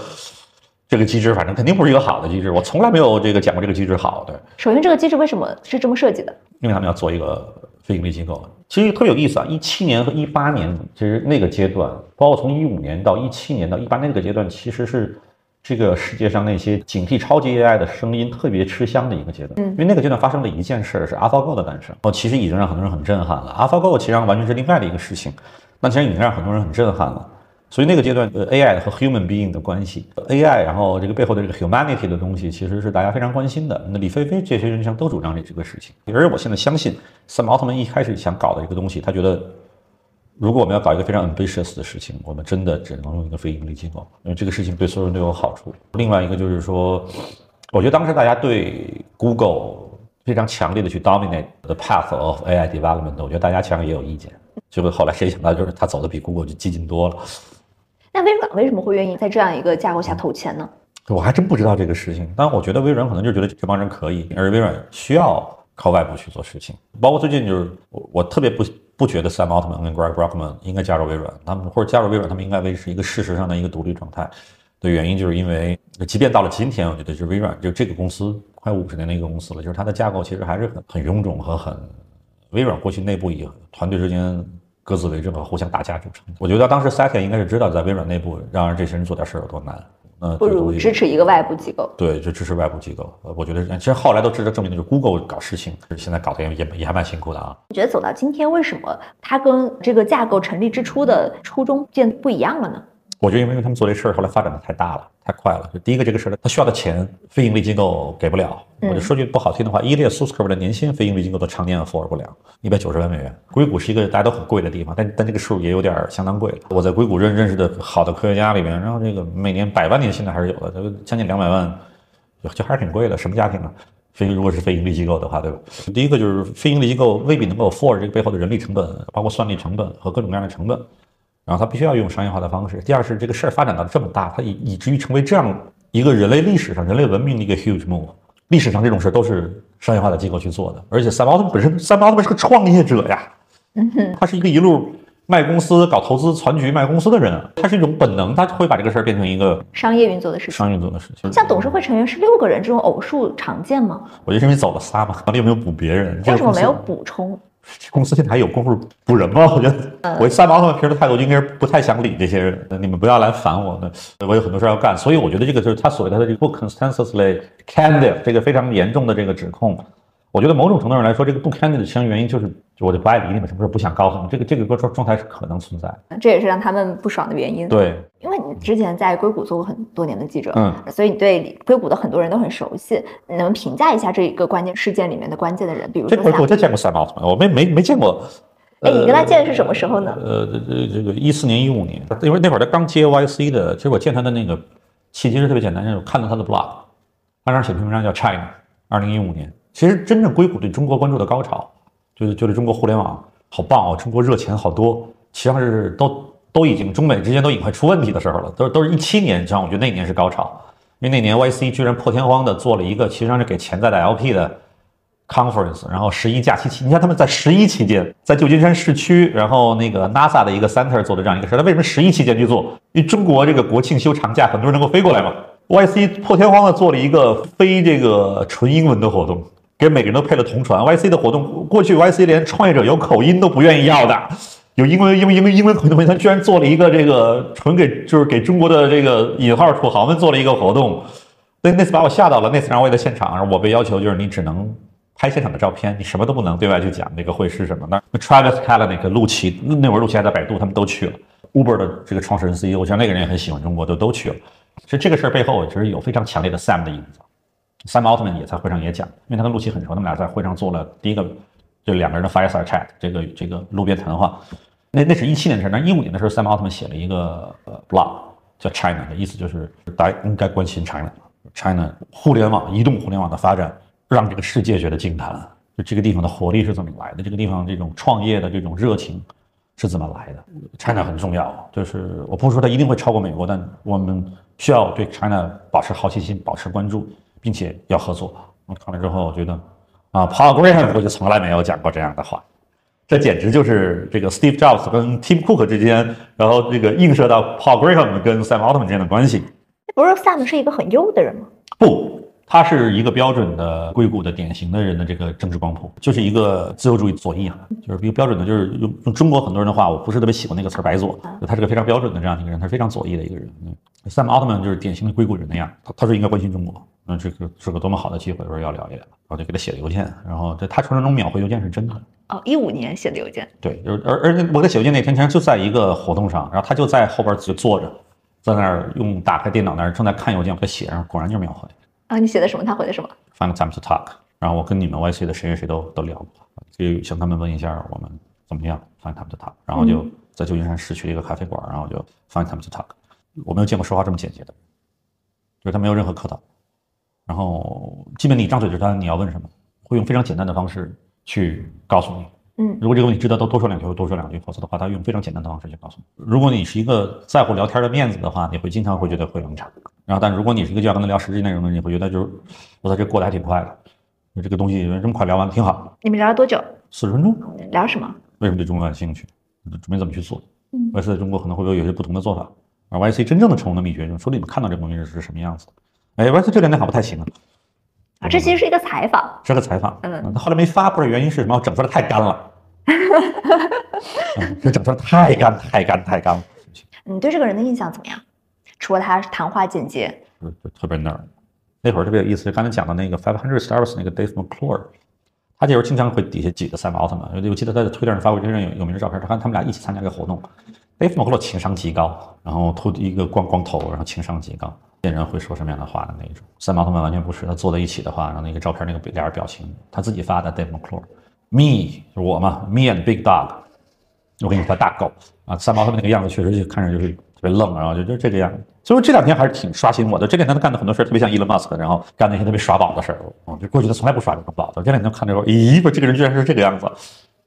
这个机制反正肯定不是一个好的机制，我从来没有这个讲过这个机制好。对，首先这个机制为什么是这么设计的？因为他们要做一个非盈利机构。其实特别有意思啊，一七年和一八年，其实那个阶段，包括从一五年到一七年到一八那个阶段，其实是这个世界上那些警惕超级 AI 的声音特别吃香的一个阶段。嗯因为那个阶段发生了一件事儿，是 AlphaGo 的诞生。哦，其实已经让很多人很震撼了。AlphaGo 其实上完全是另外的一个事情，那其实已经让很多人很震撼了。所以那个阶段，呃，AI 和 human being 的关系，AI，然后这个背后的这个 humanity 的东西，其实是大家非常关心的。那李飞飞这些人上都主张这这个事情，而我现在相信，Sam Altman 一开始想搞的一个东西，他觉得，如果我们要搞一个非常 ambitious 的事情，我们真的只能用一个非盈利机构，因为这个事情对所有人都有好处。另外一个就是说，我觉得当时大家对 Google 非常强烈的去 dominate the path of AI development，我觉得大家其实也有意见。结果后来谁想到，就是他走的比 Google 就激进多了。那微软为什么会愿意在这样一个架构下投钱呢？我还真不知道这个事情，但我觉得微软可能就觉得这帮人可以，而微软需要靠外部去做事情。包括最近就是我，我特别不不觉得 Sam Altman 跟 Greg Brockman 应该加入微软，他们或者加入微软，他们应该维持一个事实上的一个独立状态。的原因就是因为，即便到了今天，我觉得就是微软就这个公司快五十年的一个公司了，就是它的架构其实还是很很臃肿和很微软过去内部以团队之间各自为政和互相打架组成。我觉得当时 Satya 应该是知道在微软内部让这些人做点事儿有多难。嗯不如支持一个外部机构。对，就支持外部机构。呃，我觉得其实后来都值得证明的就是 Google 搞事情，现在搞得也也也还蛮辛苦的啊。你觉得走到今天，为什么它跟这个架构成立之初的初衷变不一样了呢？我觉得因为他们做这事儿后来发展的太大了，太快了。就第一个这个事儿，他需要的钱非盈利机构给不了。我就说句不好听的话，伊列苏斯科夫的年薪非盈利机构都常年 afford 不了，一百九十万美元。硅谷是一个大家都很贵的地方，但但这个数也有点相当贵了。我在硅谷认认识的好的科学家里面，然后这个每年百万年薪的还是有的，这个将近两百万，就就还是挺贵的。什么家庭啊？非如果是非盈利机构的话，对吧？第一个就是非盈利机构未必能够 afford 这个背后的人力成本，包括算力成本和各种各样的成本。然后他必须要用商业化的方式。第二是这个事儿发展到这么大，它以以至于成为这样一个人类历史上、人类文明的一个 huge move。历史上这种事儿都是商业化的机构去做的，而且三毛他们本身，三毛他们是个创业者呀，他是一个一路卖公司、搞投资、攒局、卖公司的人，他是一种本能，他会把这个事儿变成一个商业运作的事情。商业运作的事情。像董事会成员是六个人，这种偶数常见吗？我就因为走了仨嘛，到底有没有补别人？为什么没有补充？这 公司现在还有功夫补人吗？我觉得，我三毛他们平时的态度应该是不太想理这些人，你们不要来烦我呢，我有很多事要干。所以我觉得这个就是他所谓的这个不 consensusly candid 这个非常严重的这个指控。我觉得某种程度上来说，这个不 candid 的其中原因就是，我就不爱理你们，什么时候不想告诉你，这个这个状状态是可能存在。这也是让他们不爽的原因。对，因为你之前在硅谷做过很多年的记者，嗯，所以你对硅谷的很多人都很熟悉。你能评价一下这一个关键事件里面的关键的人？比如这说像，我我就见过 Sam Altman，我没没没见过。哎，你跟他见的是什么时候呢？呃，这这这个一四年一五年，因为那会儿他刚接 YC 的，其实我见他的那个契机是特别简单，就是看到他的 blog，他那儿写篇文章叫 China，二零一五年。其实真正硅谷对中国关注的高潮，就是就是中国互联网好棒哦，中国热钱好多，实际上是都都已经中美之间都已经快出问题的时候了，都都是一七年，实际上我觉得那年是高潮，因为那年 YC 居然破天荒的做了一个其实上是给潜在的 LP 的 conference，然后十一假期期，你看他们在十一期间，在旧金山市区，然后那个 NASA 的一个 center 做的这样一个事儿，他为什么十一期间去做？因为中国这个国庆休长假，很多人能够飞过来嘛。YC 破天荒的做了一个非这个纯英文的活动，给每个人都配了同传。YC 的活动，过去 YC 连创业者有口音都不愿意要的，有英文英文英文英文口音的，他居然做了一个这个纯给就是给中国的这个引号土豪们做了一个活动。那那次把我吓到了，那次让我也在现场，我被要求就是你只能拍现场的照片，你什么都不能对外去讲那个会是什么。那 Travis Kalanick、陆琪，那会儿陆琪还在百度，他们都去了。Uber 的这个创始人 CEO，我想那个人也很喜欢中国，都都去了。其实这个事儿背后其实有非常强烈的 Sam 的影子。Sam Altman 也在会上也讲，因为他跟陆琪很熟，他们俩在会上做了第一个就两个人的 fireside chat，这个这个路边谈话。那那是一七年的事儿，那一五年的时候，Sam Altman 写了一个呃 blog 叫 China 的意思就是大家应该关心 China。China 互联网、移动互联网的发展，让这个世界觉得惊叹。就这个地方的活力是怎么来的？这个地方这种创业的这种热情是怎么来的？China 很重要，就是我不是说它一定会超过美国，但我们需要对 China 保持好奇心、保持关注，并且要合作。我看了之后，我觉得啊，Paul Graham 我就从来没有讲过这样的话，这简直就是这个 Steve Jobs 跟 Tim Cook 之间，然后这个映射到 Paul Graham 跟 Sam Altman 之间的关系。不是 Sam 是一个很优的人吗？不，他是一个标准的硅谷的典型的人的这个政治光谱，就是一个自由主义左翼啊，就是一个标准的，就是用用中国很多人的话，我不是特别喜欢那个词儿“白左”，他是个非常标准的这样一个人，他是非常左翼的一个人。嗯，Sam Altman 就是典型的硅谷人那样，他他说应该关心中国，那这个是个多么好的机会，说要聊一聊，然后就给他写了邮件，然后在他传说中秒回邮件是真的。哦，一五年写的邮件，对，就是而而且我给他写邮件那天，其实就在一个活动上，然后他就在后边就坐着，在那儿用打开电脑那儿正在看邮件，我给他写上，果然就是秒回。啊，你写的什么？他回的什么？Find time to talk。然后我跟你们 YC 的谁谁谁都都聊过，就向他们问一下我们怎么样，Find time to talk。然后就在旧金山市区的一个咖啡馆，然后就 Find time to talk。我没有见过说话这么简洁的，就是他没有任何客套，然后基本你张嘴就是他你要问什么，会用非常简单的方式去告诉你。嗯如果这个问题值得多多说两句，会多说两句；否则的话，他用非常简单的方式去告诉你。如果你是一个在乎聊天的面子的话，你会经常会觉得会冷场。然后，但如果你是一个就要跟他聊实际内容的人，你会觉得就是我在这过得还挺快的，这个东西这么快聊完挺好，你们聊了多久？四十分钟。聊什么？为什么对中国感兴趣？准备怎么去做嗯？YC 在中国可能会有有些不同的做法，而 YC 真正的成功的秘诀就是说你们看到这个东西是什么样子的。哎，YC 这两天好不太行啊，啊，这其实是一个采访。是个采访，嗯他后来没发，不知道原因是什么，我整出来太干了，嗯这整出来太干太干太干了，你对这个人的印象怎么样？除了他谈话简洁，就就特别 nerd。那会儿特别有意思，就刚才讲的那个 Five Hundred Stars 那个 Dave McClure，他这时候经常会底下挤着 Sam Altman，我记得他在推特上发过一张有有名的照片，他看他们俩一起参加一个活动，Dave McClure 情商极高，然后秃一个光光头，然后情商极高，见人会说什么样的话的那种。三毛他们完全不是，他坐在一起的话，然后那个照片那个脸表情，他自己发的 Dave McClure，me 就是我嘛，me and big dog，我给你发大狗啊，三毛他们那个样子确实就看着就是特别愣，然后就就这个样子。所以这两天还是挺刷新我的。这两天他干的很多事儿特别像 Elon Musk，然后干那些特别耍宝的事儿。嗯，就过去他从来不耍这种宝的。这两天看着说，咦，不，这个人居然是这个样子，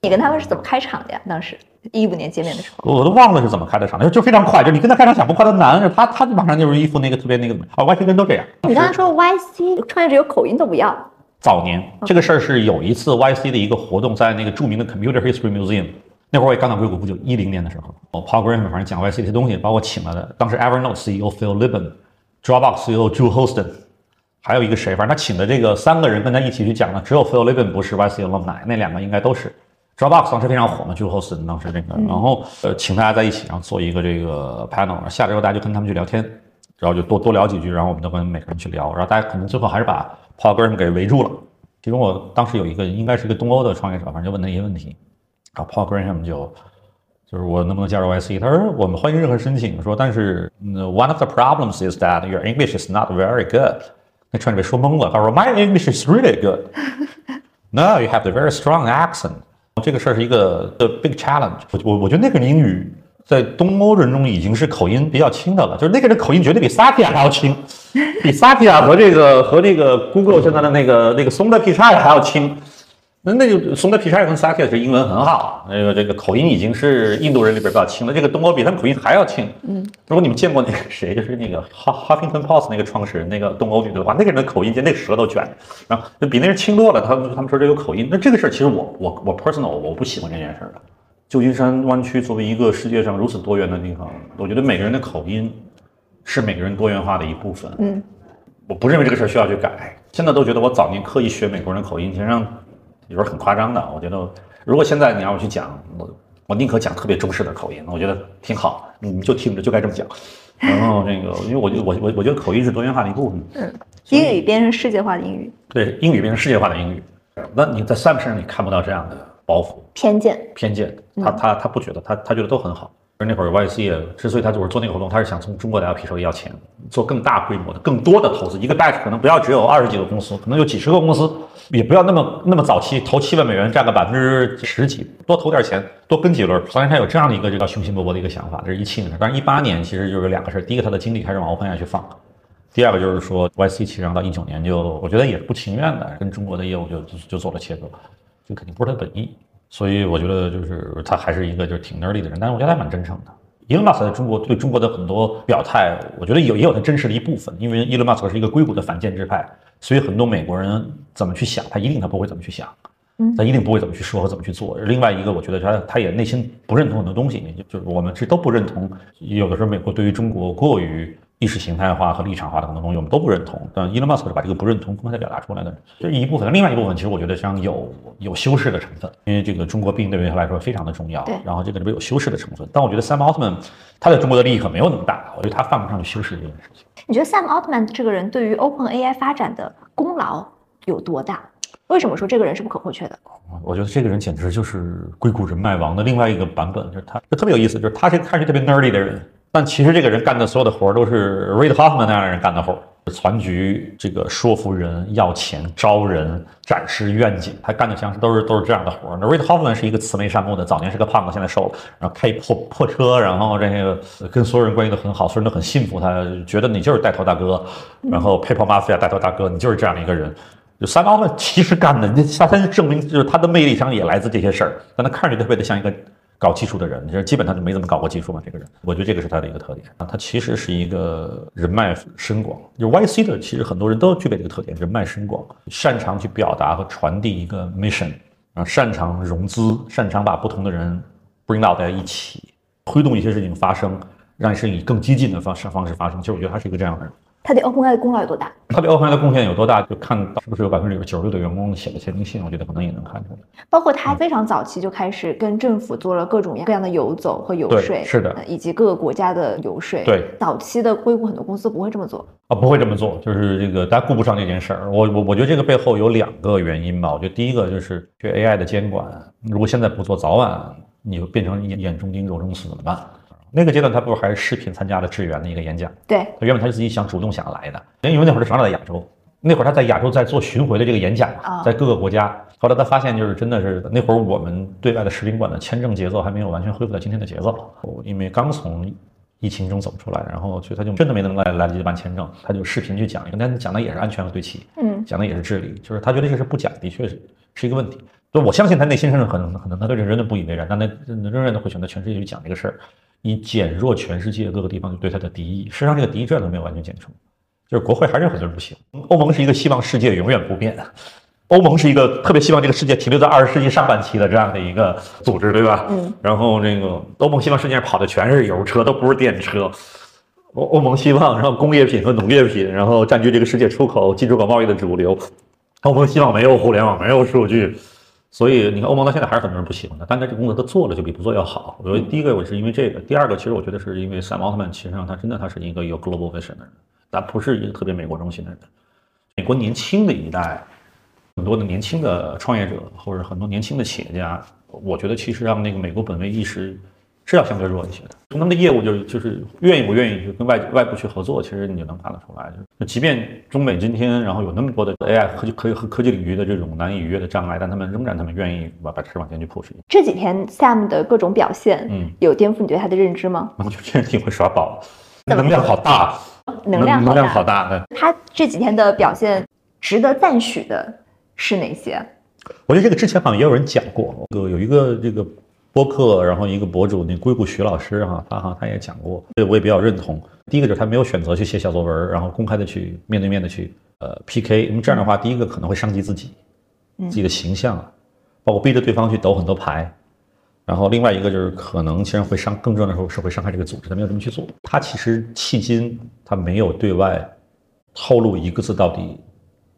你跟他们是怎么开场的呀？当时一五年见面的时候，我都忘了是怎么开的场，就就非常快，就你跟他开场想不快都难，他他马上就是一副那个特别那个啊，外星人都这样。你刚才说 YC 创业者有口音都不要，早年这个事儿是有一次 YC 的一个活动，在那个著名的 Computer History Museum，那会儿我也刚到硅谷不久，一零年的时候，我 Paul Graham 反正讲 YC 这些东西，把我请来的，当时 Evernote CEO Phil Libin，Dropbox CEO Drew Houston，还有一个谁，反正他请的这个三个人跟他一起去讲的，只有 Phil Libin 不是 YC alumni，那两个应该都是。Dropbox 当时非常火嘛，Drew Houston 当时那个，然后呃请大家在一起，然后做一个这个 panel，下来之后大家就跟他们去聊天，然后就多多聊几句，然后我们都跟每个人去聊，然后大家可能最后还是把 Paul Graham 给围住了。其中我当时有一个应该是一个东欧的创业者，反正就问他一些问题，然后 Paul Graham 就就是我能不能加入 YC？他说我们欢迎任何申请，说但是、嗯 one of the problems is that your English is not very good。那创业者被说懵了，他说 My English is really good。No, you have a very strong accent。这个事儿是一个的 big challenge。我我我觉得那个人英语在东欧人中已经是口音比较轻的了，就是那个人口音绝对比萨提亚还要轻，比萨提亚和这个和这个 Google 现在的那个那个松的 P 叉还要轻。那那就松的 P 叉跟萨提亚是英文很好，那个这个口音已经是印度人里边比较轻的，这个东欧比他们口音还要轻。嗯，如果你们见过那个谁，就是那个 Huff- Huffington Post 那个创始人，那个东欧女的话，那个人的口音就那个舌头卷，然后就比那人轻多了。他们他们说这有口音，那这个事儿其实我我我 personal 我不喜欢这件事儿的。旧金山湾区作为一个世界上如此多元的地方，我觉得每个人的口音是每个人多元化的一部分。嗯，我不认为这个事儿需要去改。现在都觉得我早年刻意学美国人的口音，其实上有时候很夸张的。我觉得如果现在你让我去讲，我我宁可讲特别中式的口音，我觉得挺好，你们就听着就该这么讲。然后那个，因为我觉得我我我觉得口音是多元化的一部分。嗯，英语变成世界化的英语，对，英语变成世界化的英语。那你在 Sam 身上你看不到这样的包袱。偏见。偏见，他他他不觉得，他他觉得都很好。而那会儿 YC 也之所以他就是做那个活动，他是想从中国的 LP 手里要钱，做更大规模的、更多的投资。一个 batch 可能不要只有二十几个公司，可能有几十个公司，也不要那么那么早期投七万美元占个百分之十几，多投点钱，多跟几轮。虽然他有这样的一个这个雄心勃勃的一个想法，这是一七年，但是一八年其实就是两个事儿，第一个他的精力开始往 Open 下去放。第二个就是说，YC 其实上到一九年就，我觉得也是不情愿的，跟中国的业务就就就做了切割，这肯定不是他本意。所以我觉得就是他还是一个就是挺 nerdy 的人，但是我觉得他蛮真诚的。Elon Musk 在中国对中国的很多表态，我觉得有也有他真实的一部分，因为 Elon Musk 是一个硅谷的反建制派，所以很多美国人怎么去想，他一定他不会怎么去想，他一定不会怎么去说和怎么去做。另外一个，我觉得他他也内心不认同很多东西，就就是我们是都不认同，有的时候美国对于中国过于意识形态化和立场化的很多东西我们都不认同，但 Elon Musk 是把这个不认同公开表达出来的，这是一部分。另外一部分，其实我觉得像有有修饰的成分，因为这个中国病对于他来说非常的重要对，然后这个里边有修饰的成分。但我觉得 Sam Altman 他在中国的利益可没有那么大，我觉得他犯不上去修饰这件事情。你觉得 Sam Altman 这个人对于 OpenAI 发展的功劳有多大？为什么说这个人是不可或缺的？我觉得这个人简直就是硅谷人脉王的另外一个版本，就是他，就特别有意思，就是他是一个看上去特别 nerdy 的人，但其实这个人干的所有的活儿都是 Reid Hoffman 那样人干的活儿，攒局、这个说服人、要钱、招人、展示愿景，他干的像是都是都是这样的活儿。那 Reid Hoffman 是一个慈眉善目的，早年是个胖子，现在瘦了，然后开一破破车，然后这个跟所有人关系都很好，所有人都很信服他，觉得你就是带头大哥，然后 Paper Mafia 带头大哥，你就是这样的一个人。就三毛们其实干的，那他他证明就是他的魅力上也来自这些事儿，但他看上去特别的像一个搞技术的人，就是基本上就没怎么搞过技术嘛。这个人，我觉得这个是他的一个特点啊。他其实是一个人脉深广，就 YC 的，其实很多人都具备这个特点，人脉深广，擅长去表达和传递一个 mission 啊，擅长融资，擅长把不同的人 bring 到在一起，推动一些事情发生，让事情以更激进的方式方式发生。其实我觉得他是一个这样的人。他对 OpenAI 的功劳有多大？他对 OpenAI 的贡献有多大，就看到是不是有百分之九十六的员工写了签名信，我觉得可能也能看出来。包括他非常早期就开始跟政府做了各种各样的游走和游说，是的呃以及各个国家的游说。对，早期的硅谷很多公司不会这么做。啊，不会这么做，就是这个大家顾不上这件事儿。我我我觉得这个背后有两个原因吧。我觉得第一个就是对 AI 的监管，如果现在不做，早晚你就变成眼眼中钉肉中刺怎么办？那个阶段他不是还是视频参加了致远的一个演讲，对，他原本他是自己想主动想来的，因为那会儿他正好在亚洲，那会儿他在亚洲在做巡回的这个演讲嘛啊在各个国家。后来他发现，就是真的是那会儿我们对外的使领馆的签证节奏还没有完全恢复到今天的节奏，因为刚从疫情中走出来，然后所以他就真的没能来来得及办签证，他就视频去讲一个，但是讲的也是安全和对齐，嗯，讲的也是治理，就是他觉得这个是不讲，的确是是一个问题。就我相信他内心深处可能可能他对这个真的不以为然，但他仍然的会选择全世界去讲这个事儿，以减弱全世界各个地方对它的敌意。事实上，这个敌意这样都没有完全减除，就是国会还是有很多人不行。欧盟是一个希望世界永远不变，欧盟是一个特别希望这个世界停留在二十世纪上半期的这样的一个组织，对吧？嗯。然后这个欧盟希望世界上跑的全是油车，都不是电车。欧欧盟希望，然后工业品和农业品，然后占据这个世界出口、进出口贸易的主流。欧盟希望没有互联网，没有数据，所以你看欧盟到现在还是很多人不喜欢他。但他这工作他做了就比不做要好。我觉得第一个我是因为这个，第二个其实我觉得是因为赛罗奥特曼其实上他真的他是一个有 global vision 的人，他不是一个特别美国中心的人。美国年轻的一代，很多的年轻的创业者或者很多年轻的企业家，我觉得其实让那个美国本位意识是要相对弱一些的。从他们的业务就是就是愿意不愿意去跟外外部去合作，其实你就能看得出来。就即便中美今天然后有那么多的 AI 科技科技和科技领域的这种难以逾越的障碍，但他们仍然他们愿意把把事往前去 push。这几天 Sam 的各种表现，嗯，有颠覆你对他的认知吗？我觉得这人挺会耍宝，能量好大，能量能量好好大。对他这几天的表现值得赞许的是哪些？我觉得这个之前好像也有人讲过，这个有一个这个播客，然后一个博主那硅谷徐老师哈、他好像他也讲过，对我也比较认同。第一个就是他没有选择去写小作文，然后公开的去面对面的去呃 PK，那么这样的话，第一个可能会伤及自己，自己的形象，包括逼着对方去抖很多牌。然后另外一个就是可能其实会伤，更重要的时候是会伤害这个组织，他没有这么去做。他其实迄今他没有对外透露一个字到底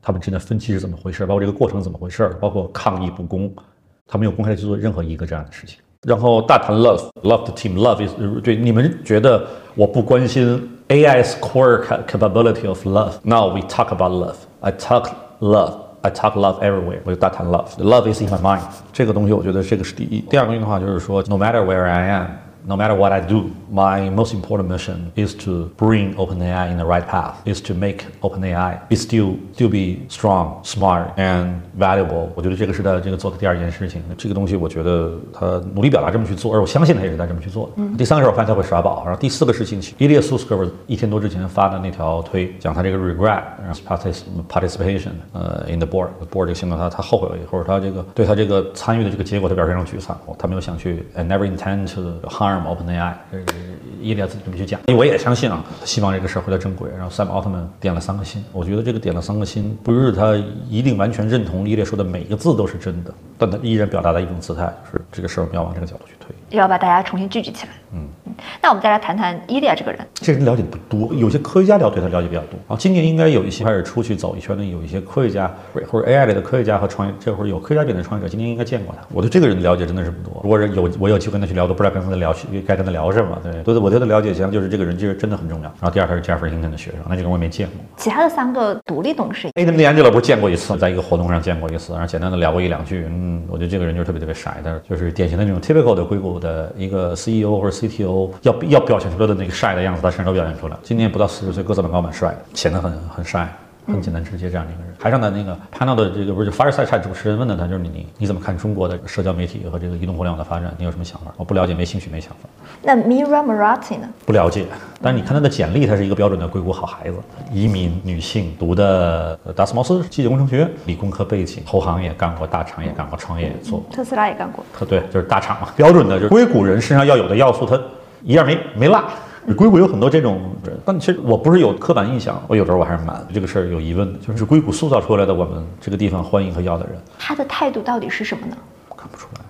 他们之间的分歧是怎么回事，包括这个过程怎么回事，包括抗议不公，他没有公开的去做任何一个这样的事情。然后大谈 love love the team love is 对你们觉得我不关心 AI's core ca- capability of love。Now we talk about love. I talk love. I talk love everywhere. 我就大谈 love. The love is in my mind. 这个东西我觉得这个是第一。第二个东西的话就是说，no matter where I am. No matter what I do, my most important mission is to bring OpenAI in the right path. Is to make OpenAI be still still be strong, smart, and valuable. 我觉得这个是他这个做的第二件事情。这个东西我觉得他努力表达这么去做，而我相信他也是在这么去做的。第三个是我发现他会耍宝，然后第四个事情，伊列苏斯科尔一天多之前发的那条推，讲他这个 regret 然后 partic participation 呃 in the board board 这个行动，他他后悔了，或者他这个对他这个参与的这个结果，他表示非常沮丧，他没有想去 I never intend to harm OpenAI，这是伊列自己这么去讲。我也相信啊，希望这个事儿回到正轨。然后赛博奥特曼点了三个心，我觉得这个点了三个心，不是他一定完全认同伊列说的每一个字都是真的，但他依然表达了一种姿态，就是这个事儿我们要往这个角度去。要把大家重新聚集起来。嗯，那我们再来谈谈伊利亚这个人。这人了解的不多，有些科学家了对他了解比较多啊。今年应该有一些开始出去走一圈的，有一些科学家或者 AI 类的科学家和创业，这会儿有科学家变的创业者，今年应该见过他。我对这个人的了解真的是不多。如果是有我有机会跟他去聊，都不知道跟他聊该跟他聊什么。对，对，我对他了解，实际上就是这个人其实真的很重要。然后第二，他是 Jeffrey Hinton 的学生，那这个我也没见过。其他的三个独立董事，Adam D'Angelo 不是见过一次，在一个活动上见过一次，然后简单的聊过一两句。嗯，我觉得这个人就是特别特别傻但是，就是典型的那种 typical 的硅我的一个 CEO 或者 CTO 要要表现出来的那个帅的样子，他身上都表现出来。今年不到四十岁，个子蛮高蛮帅，显得很很帅。很简单直接这样的一个人。台上的那个 panel 的这个不是 fireside chat 主持人问的他，就是你你你怎么看中国的社交媒体和这个移动互联网的发展？你有什么想法？我不了解，没兴趣，没想法。那 Mira Marathi 呢？不了解。但是你看他的简历，他是一个标准的硅谷好孩子，移民女性，读的达斯茅斯机械工程学院，理工科背景，投行也干过，大厂也干过，创业也做过，特斯拉也干过。特对，就是大厂嘛，标准的就是硅谷人身上要有的要素，他一样没没落。硅谷有很多这种人，但其实我不是有刻板印象，我有时候我还是蛮这个事儿有疑问的，就是硅谷塑造出来的我们这个地方欢迎和要的人，他的态度到底是什么呢？看不出来。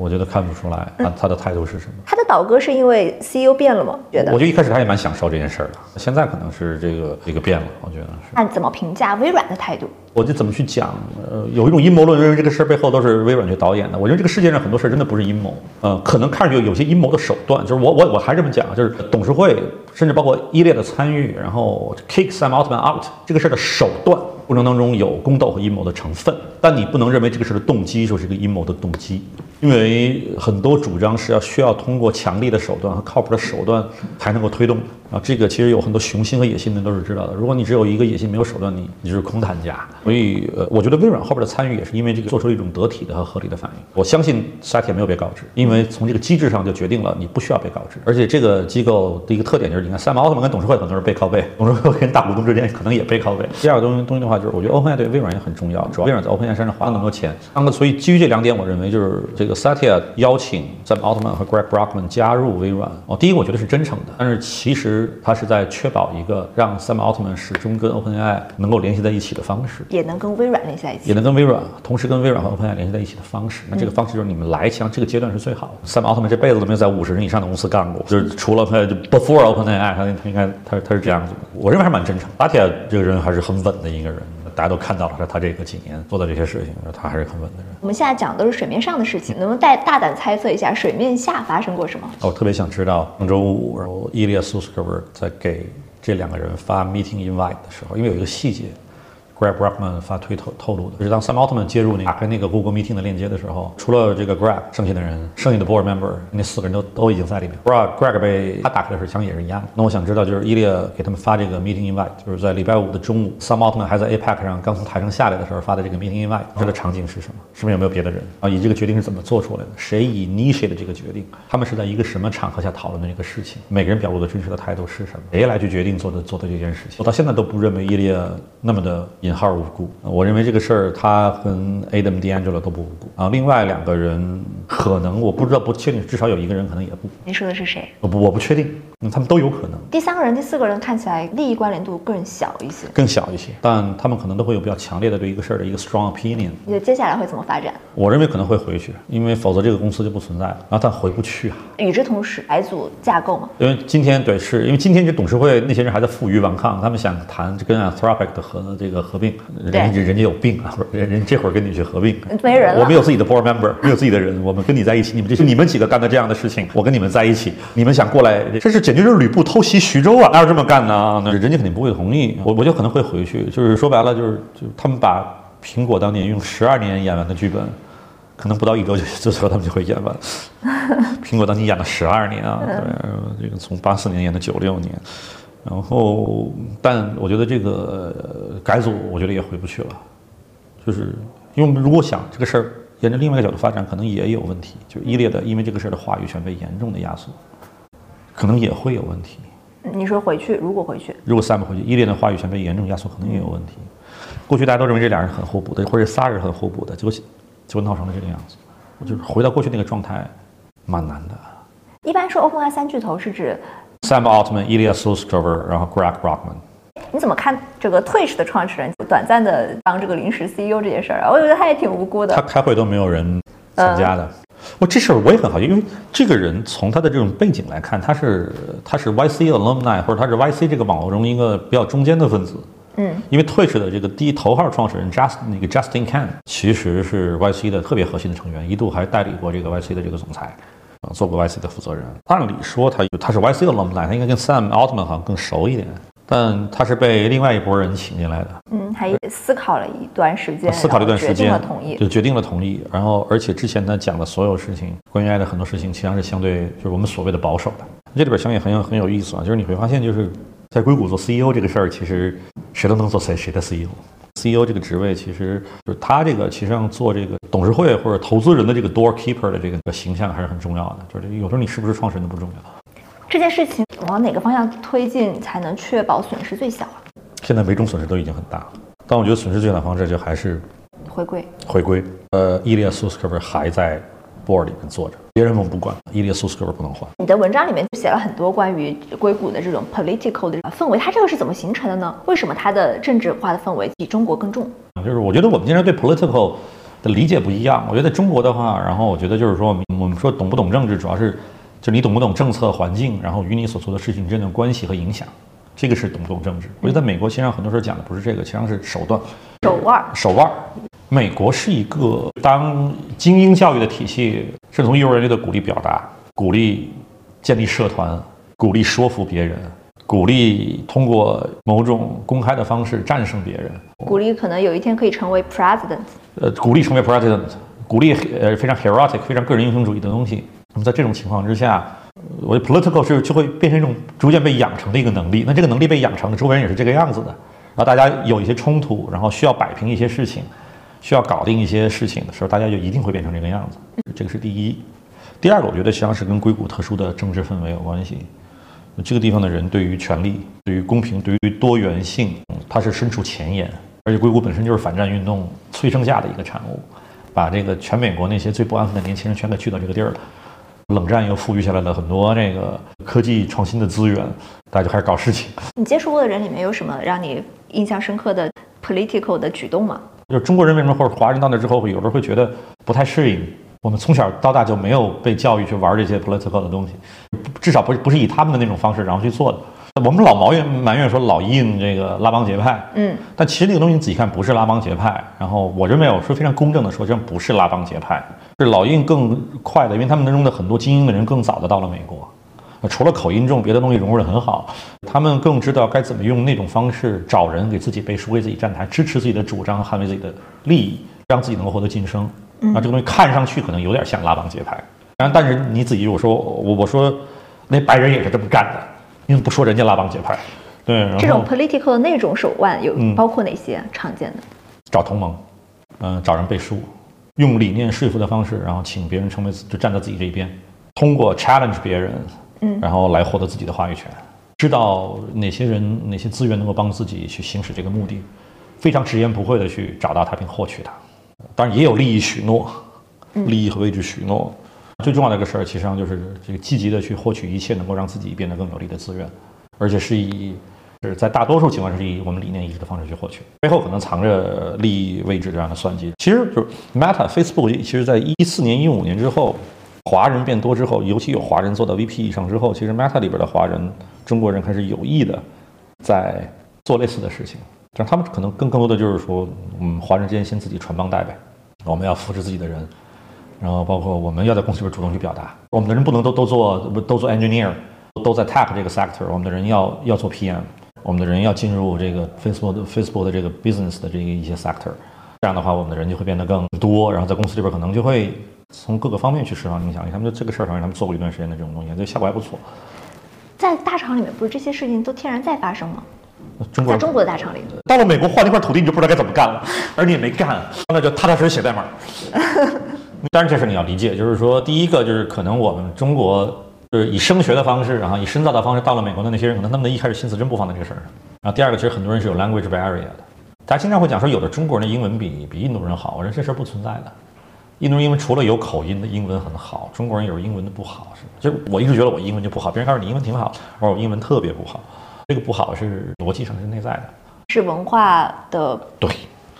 我觉得看不出来，他他的态度是什么？他的倒戈是因为 CEO 变了吗？觉得？我觉得一开始他也蛮享受这件事儿的，现在可能是这个这个变了，我觉得是。那怎么评价微软的态度？我就怎么去讲？呃，有一种阴谋论认为这个事儿背后都是微软去导演的。我认为这个世界上很多事儿真的不是阴谋，呃，可能看上去有些阴谋的手段，就是我我我还这么讲，就是董事会甚至包括伊列的参与，然后 kick Sam Altman out 这个事儿的手段过程当中有宫斗和阴谋的成分，但你不能认为这个事儿的动机就是一个阴谋的动机。因为很多主张是要需要通过强力的手段和靠谱的手段才能够推动啊，这个其实有很多雄心和野心的都是知道的。如果你只有一个野心没有手段，你你就是空谈家。所以呃，我觉得微软后边的参与也是因为这个做出了一种得体的和合理的反应。我相信萨提没有被告知，因为从这个机制上就决定了你不需要被告知。而且这个机构的一个特点就是，你看赛马奥特曼跟董事会很多是背靠背，董事会跟大股东之间可能也背靠背。第二个东东西的话就是，我觉得 OpenAI 对微软也很重要，主要微软在 OpenAI 身上花了那么多钱。那么所以基于这两点，我认为就是这个。Satya 邀请 Sam Altman 和 Greg Brockman 加入微软哦，第一我觉得是真诚的，但是其实他是在确保一个让 Sam Altman 始终跟 OpenAI 能够联系在一起的方式，也能跟微软联系在一起，也能跟微软同时跟微软和 OpenAI 联系在一起的方式。那这个方式就是你们来强这个阶段是最好的。Sam Altman 这辈子都没有在五十人以上的公司干过，就是除了他就 before OpenAI，他他应该他他是这样子。我认为还是蛮真诚。Satya 这个人还是很稳的一个人。大家都看到了，他这个几年做的这些事情，他还是很稳的人。我们现在讲的都是水面上的事情，能不能带大胆猜测一下水面下发生过什么？我特别想知道，上周五，然后伊利亚苏斯科伯在给这两个人发 meeting invite 的时候，因为有一个细节。Greg Brockman 发推透透露的，就是当 Sam Altman 接入那打开那个 Google Meeting 的链接的时候，除了这个 Greg，剩下的人，剩下的 Board Member 那四个人都都已经在里面。Greg Greg 被他打开的时候，实也是一样的。那我想知道，就是伊利亚给他们发这个 Meeting Invite，就是在礼拜五的中午，Sam Altman 还在 APEC 上刚从台上下来的时候发的这个 Meeting Invite，这个场景是什么？是不是有没有别的人啊？以这个决定是怎么做出来的？谁以 initiate 的这个决定？他们是在一个什么场合下讨论的这个事情？每个人表露的真实的态度是什么？谁来去决定做的做的这件事情？我到现在都不认为伊利亚那么的引号无辜。我认为这个事儿，他跟 Adam D'Angelo 都不无辜啊。另外两个人可能我不知道，不确定，至少有一个人可能也不。你说的是谁？我不，我不确定。他们都有可能。第三个人、第四个人看起来利益关联度更小一些，更小一些，但他们可能都会有比较强烈的对一个事儿的一个 strong opinion。你觉得接下来会怎么发展？我认为可能会回去，因为否则这个公司就不存在了。然后但回不去啊。与之同时，改组架构嘛。因为今天对，是因为今天这董事会那些人还在负隅顽抗，他们想谈跟 Anthropic 的合这个合并，人家人家有病啊，人人这会儿跟你去合并，没人我们有自己的 board member，没有自己的人，我们跟你在一起，你们这是你们几个干的这样的事情，我跟你们在一起，你们想过来，这是简直就是吕布偷袭。徐州啊，哪有这么干呢？那人家肯定不会同意。我我就可能会回去，就是说白了，就是就他们把苹果当年用十二年演完的剧本，可能不到一周就就说他们就会演完。苹果当年演了十二年啊，对，这个从八四年演到九六年，然后但我觉得这个改组，我觉得也回不去了，就是因为我们如果想这个事儿沿着另外一个角度发展，可能也有问题，就一列的，因为这个事儿的话语权被严重的压缩，可能也会有问题。你说回去，如果回去，如果 Sam 回去，伊莲的话语权被严重压缩，可能也有问题。过去大家都认为这俩人很互补的，或者仨人很互补的，结果结果闹成了这个样子。我就是回到过去那个状态，蛮难的。一般说 OpenAI 三巨头是指 Sam Altman、Ilya Sutskever，然后 Greg Brockman。你怎么看这个 Twitch 的创始人短暂的当这个临时 CEO 这件事儿啊？我觉得他也挺无辜的。他开会都没有人参加的。我这事儿我也很好奇，因为这个人从他的这种背景来看，他是他是 YC alumni 或者他是 YC 这个网络中一个比较中间的分子。嗯，因为 Twitch 的这个第一头号创始人 Just 那个 Justin Can 其实是 YC 的特别核心的成员，一度还代理过这个 YC 的这个总裁，啊，做过 YC 的负责人。按理说他他是 YC alumni，他应该跟 Sam Altman 好像更熟一点，但他是被另外一拨人请进来的。嗯，还思考了一段时间，思考了一段时间，决定了同意，就决定了同意。然后，而且之前他讲的所有事情，关于爱的很多事情，其实是相对就是我们所谓的保守的。这里边想也很有很有意思啊，就是你会发现，就是在硅谷做 CEO 这个事儿，其实谁都能做谁谁的 CEO。CEO 这个职位，其实就是他这个，其实上做这个董事会或者投资人的这个 doorkeeper 的这个形象还是很重要的。就是有时候你是不是创始人都不重要。这件事情往哪个方向推进才能确保损失最小啊？现在每种损失都已经很大了，但我觉得损失最小的方式就还是回归。回归。呃，伊利亚苏斯科夫还在 board 里面坐着，别人我们不管，伊利亚苏斯科夫不能换。你的文章里面写了很多关于硅谷的这种 political 的氛围，它这个是怎么形成的呢？为什么它的政治化的氛围比中国更重？就是我觉得我们经常对 political 的理解不一样。我觉得中国的话，然后我觉得就是说，我们说懂不懂政治，主要是。就你懂不懂政策环境，然后与你所做的事情之间的关系和影响，这个是懂不懂政治。我觉得在美国其，实际上很多时候讲的不是这个，实际上是手段、手腕、手腕。美国是一个当精英教育的体系，是从幼儿园的鼓励表达，鼓励建立社团，鼓励说服别人，鼓励通过某种公开的方式战胜别人，鼓励可能有一天可以成为 president，呃，鼓励成为 president，鼓励呃非常 heroic、非常个人英雄主义的东西。那么在这种情况之下，我的 political 是就会变成一种逐渐被养成的一个能力。那这个能力被养成的周围人也是这个样子的，然后大家有一些冲突，然后需要摆平一些事情，需要搞定一些事情的时候，大家就一定会变成这个样子。这个是第一。第二个，我觉得实际上是跟硅谷特殊的政治氛围有关系。这个地方的人对于权力、对于公平、对于多元性，他是身处前沿。而且硅谷本身就是反战运动催生下的一个产物，把这个全美国那些最不安分的年轻人全给聚到这个地儿了。冷战又赋予下来了很多这个科技创新的资源，大家就开始搞事情。你接触过的人里面有什么让你印象深刻的 political 的举动吗？就是中国人为什么或者华人到那之后，有时候会觉得不太适应？我们从小到大就没有被教育去玩这些 political 的东西，至少不是不是以他们的那种方式然后去做的。我们老埋怨埋怨说老印这个拉帮结派，嗯，但其实那个东西你仔细看不是拉帮结派。然后我认为我是非常公正的说，这不是拉帮结派，是老印更快的，因为他们当中的很多精英的人更早的到了美国，除了口音重，别的东西融入的很好。他们更知道该怎么用那种方式找人给自己背书，为自己站台，支持自己的主张，捍卫自己的利益，让自己能够获得晋升。啊，这个东西看上去可能有点像拉帮结派，然后但是你自己我说我我说那白人也是这么干的。你怎么不说人家拉帮结派？对，这种 political 的那种手腕有包括哪些常见的？找同盟，嗯，找人背书，用理念说服的方式，然后请别人成为就站在自己这一边，通过 challenge 别人，嗯，然后来获得自己的话语权。知道哪些人、哪些资源能够帮自己去行使这个目的，非常直言不讳的去找到它并获取它。当然也有利益许诺，利益和位置许诺。最重要的一个事儿，其实上就是这个积极的去获取一切能够让自己变得更有利的资源，而且是以是在大多数情况是以我们理念一致的方式去获取，背后可能藏着利益位置这样的算计。其实就是 Meta、Facebook，其实在一四年、一五年之后，华人变多之后，尤其有华人做到 VP 以上之后，其实 Meta 里边的华人、中国人开始有意的在做类似的事情，但他们可能更更多的就是说，嗯，华人之间先自己传帮带呗，我们要扶持自己的人。然后包括我们要在公司里边主动去表达，我们的人不能都都做都做 engineer，都在 tech 这个 sector，我们的人要要做 PM，我们的人要进入这个 Facebook 的 Facebook 的这个 business 的这个一些 sector，这样的话我们的人就会变得更多，然后在公司里边可能就会从各个方面去释放影响力。他们就这个事儿上，他们做过一段时间的这种东西，这效果还不错。在大厂里面，不是这些事情都天然在发生吗？中国在中国的大厂里，到了美国换了一块土地，你就不知道该怎么干了，而你也没干，那就踏踏实实写代码。当然，这事你要理解，就是说，第一个就是可能我们中国就是以升学的方式，然后以深造的方式到了美国的那些人，可能他们的一开始心思真不放在这个事儿上。然后第二个，其实很多人是有 language barrier 的，大家经常会讲说，有的中国人的英文比比印度人好，我认为这事儿不存在的。印度人英文除了有口音的英文很好，中国人有英文的不好，是就我一直觉得我英文就不好，别人告诉你英文挺好，我说我英文特别不好，这个不好是逻辑上是内在的，是文化的对。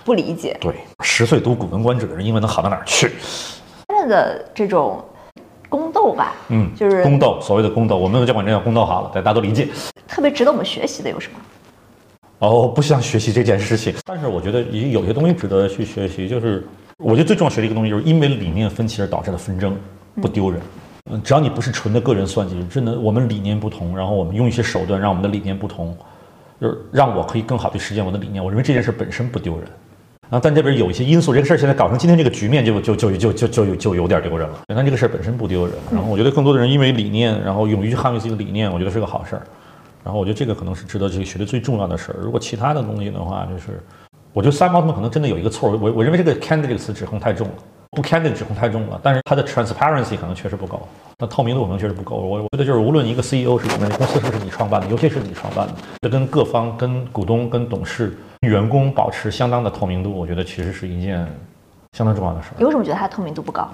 不理解，对，十岁读《古文观止》的人英文能好到哪儿去？现在的这种宫斗吧，嗯，就是宫斗，所谓的宫斗，我们就管这叫宫斗好了，大家都理解。特别值得我们学习的有什么？哦，不想学习这件事情，但是我觉得也有些东西值得去学习，就是我觉得最重要学的一个东西，就是因为理念分歧而导致的纷争不丢人。嗯，只要你不是纯的个人算计，真的我们理念不同，然后我们用一些手段让我们的理念不同，就是让我可以更好去实现我的理念。我认为这件事本身不丢人。然后但这边有一些因素，这个事儿现在搞成今天这个局面就就就就就就就有点丢人了。但这个事儿本身不丢人。然后我觉得更多的人因为理念，然后勇于去捍卫自己的理念，我觉得是个好事儿。然后我觉得这个可能是值得去学的最重要的事儿。如果其他的东西的话，就是我觉得三毛他们可能真的有一个错，我我认为这个 candid 这个词指控太重了，不 candid 指控太重了，但是它的 transparency 可能确实不够，那透明度可能确实不够。我我觉得就是无论一个 CEO 是什么，公司是不是你创办的，尤其是你创办的，这跟各方、跟股东、跟董事、员工保持相当的透明度，我觉得其实是一件相当重要的事儿。你为什么觉得它透明度不高？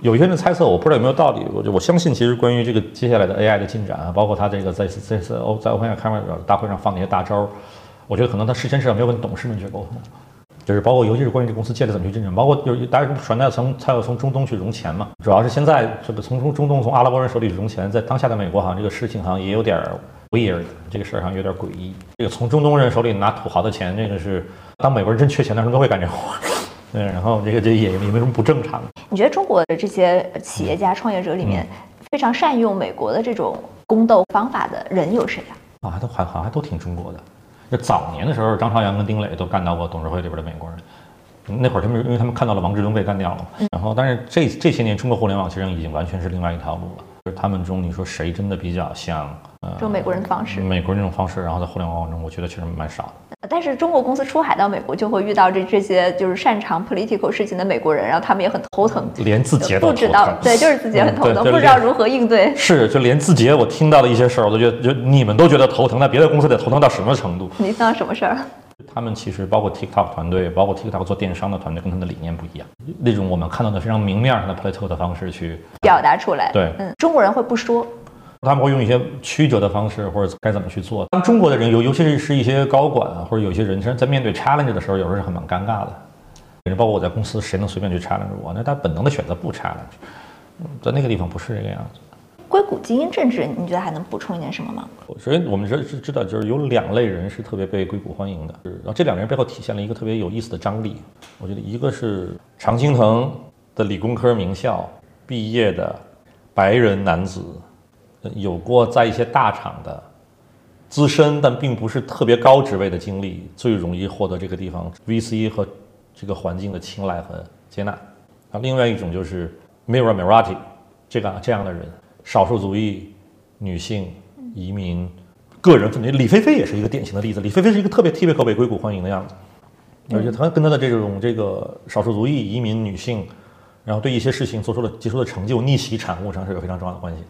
有一些人猜测，我不知道有没有道理。我就我相信，其实关于这个接下来的 AI 的进展啊，包括他这个在这次欧在 OpenAI 开发者大会上放那些大招，我觉得可能他事先至少没有跟董事们去沟通，就是包括尤其是关于这公司借的怎么去进展，包括就是大家传代从他要从中东去融钱嘛，主要是现在这个从中中东从阿拉伯人手里融钱，在当下的美国好像这个事情好像也有点 weird，这个事儿好像有点诡异。这个从中东人手里拿土豪的钱，这个是当美国人真缺钱的时候都会干这活。对，然后这个这也也没什么不正常的。你觉得中国的这些企业家、创业者里面，非常善用美国的这种宫斗方法的人有谁啊？啊，都还好像还都挺中国的。就早年的时候，张朝阳跟丁磊都干到过董事会里边的美国人。那会儿他们因为他们看到了王志东被干掉了嘛。然后，但是这这些年中国互联网其实已经完全是另外一条路了。就是他们中，你说谁真的比较像呃这种美国人的方式？美国人这种方式，然后在互联网中，我觉得确实蛮少的。但是中国公司出海到美国，就会遇到这这些就是擅长 political 事情的美国人，然后他们也很头疼，连字节都不知道，对，就是字节很头疼，对不知道如何应对。是，就连字节，我听到的一些事儿，我都觉得，就你们都觉得头疼，那别的公司得头疼到什么程度？你听到什么事儿？他们其实包括 TikTok 团队，包括 TikTok 做电商的团队，跟他们的理念不一样。那种我们看到的非常明面上的 political 的方式去表达出来。对，嗯，中国人会不说。他们会用一些曲折的方式，或者该怎么去做。当中国的人，尤尤其是是一些高管啊，或者有些人，其实在面对 challenge 的时候，有时候是很蛮尴尬的。包括我在公司，谁能随便去 challenge 我？那他本能的选择不 challenge。在那个地方不是这个样子。硅谷精英政治，你觉得还能补充一点什么吗？首先，我们知知道，就是有两类人是特别被硅谷欢迎的，然后这两个人背后体现了一个特别有意思的张力。我觉得一个是常青藤的理工科名校毕业的白人男子。有过在一些大厂的资深但并不是特别高职位的经历，最容易获得这个地方 VC 和这个环境的青睐和接纳。啊，另外一种就是 Mira Marathi 这个这样的人，少数族裔、女性、移民、个人分离。李菲菲也是一个典型的例子。李菲菲是一个特别特别可被硅谷欢迎的样子，而且他跟他的这种这个少数族裔、移民、女性，然后对一些事情做出了杰出的成就、逆袭产物上是有非常重要的关系。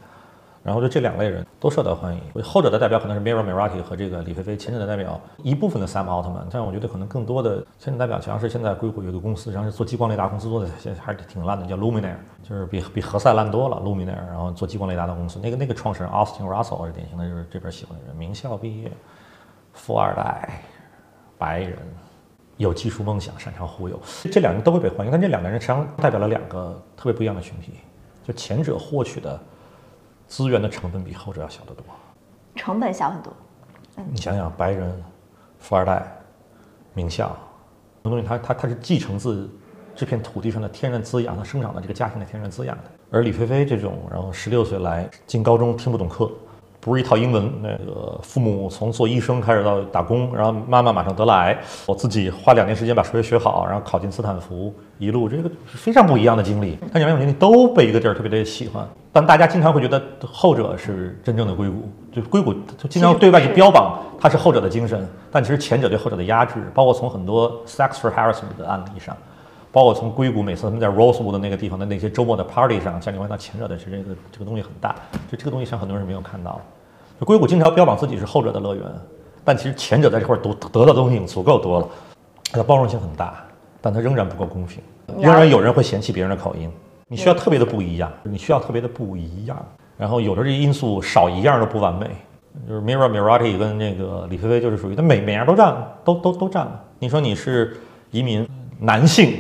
然后就这两类人都受到欢迎，后者的代表可能是 Mirra Merati 和这个李飞飞，前者的代表一部分的 Sam Altman，但我觉得可能更多的前者代表，实际上是现在硅谷有个公司，实际上是做激光雷达公司做的还是挺烂的，叫 Luminaire，就是比比何塞烂多了 Luminaire，然后做激光雷达的公司，那个那个创始人 Austin Russell 是典型的就是这边喜欢的人，名校毕业，富二代，白人，有技术梦想，擅长忽悠，这两个人都会被欢迎，但这两个人实际上代表了两个特别不一样的群体，就前者获取的。资源的成本比后者要小得多，成本小很多。你想想，白人、富二代、名校，很多东西它它它是继承自这片土地上的天然滋养，它生长的这个家庭的天然滋养的。而李菲菲这种，然后十六岁来进高中听不懂课。不是一套英文，那个父母从做医生开始到打工，然后妈妈马上得了癌，我自己花两年时间把数学学好，然后考进斯坦福，一路这个是非常不一样的经历。但两种经历都被一个地儿特别的喜欢，但大家经常会觉得后者是真正的硅谷，就硅谷就经常对外去标榜它是后者的精神，但其实前者对后者的压制，包括从很多 sex for harassment 的案例上，包括从硅谷每次他们在 Rosewood 那个地方的那些周末的 party 上，像你看到前者的是这个这个东西很大，就这个东西像很多人没有看到。就硅谷经常标榜自己是后者的乐园，但其实前者在这块得得到的东西已经足够多了，它的包容性很大，但它仍然不够公平，仍然有人会嫌弃别人的口音。你需要特别的不一样，你需要特别的不一样，然后有的这因素少一样都不完美。就是 Mira Mirati 跟那个李飞飞就是属于他每每样都占，都都都占了。你说你是移民男性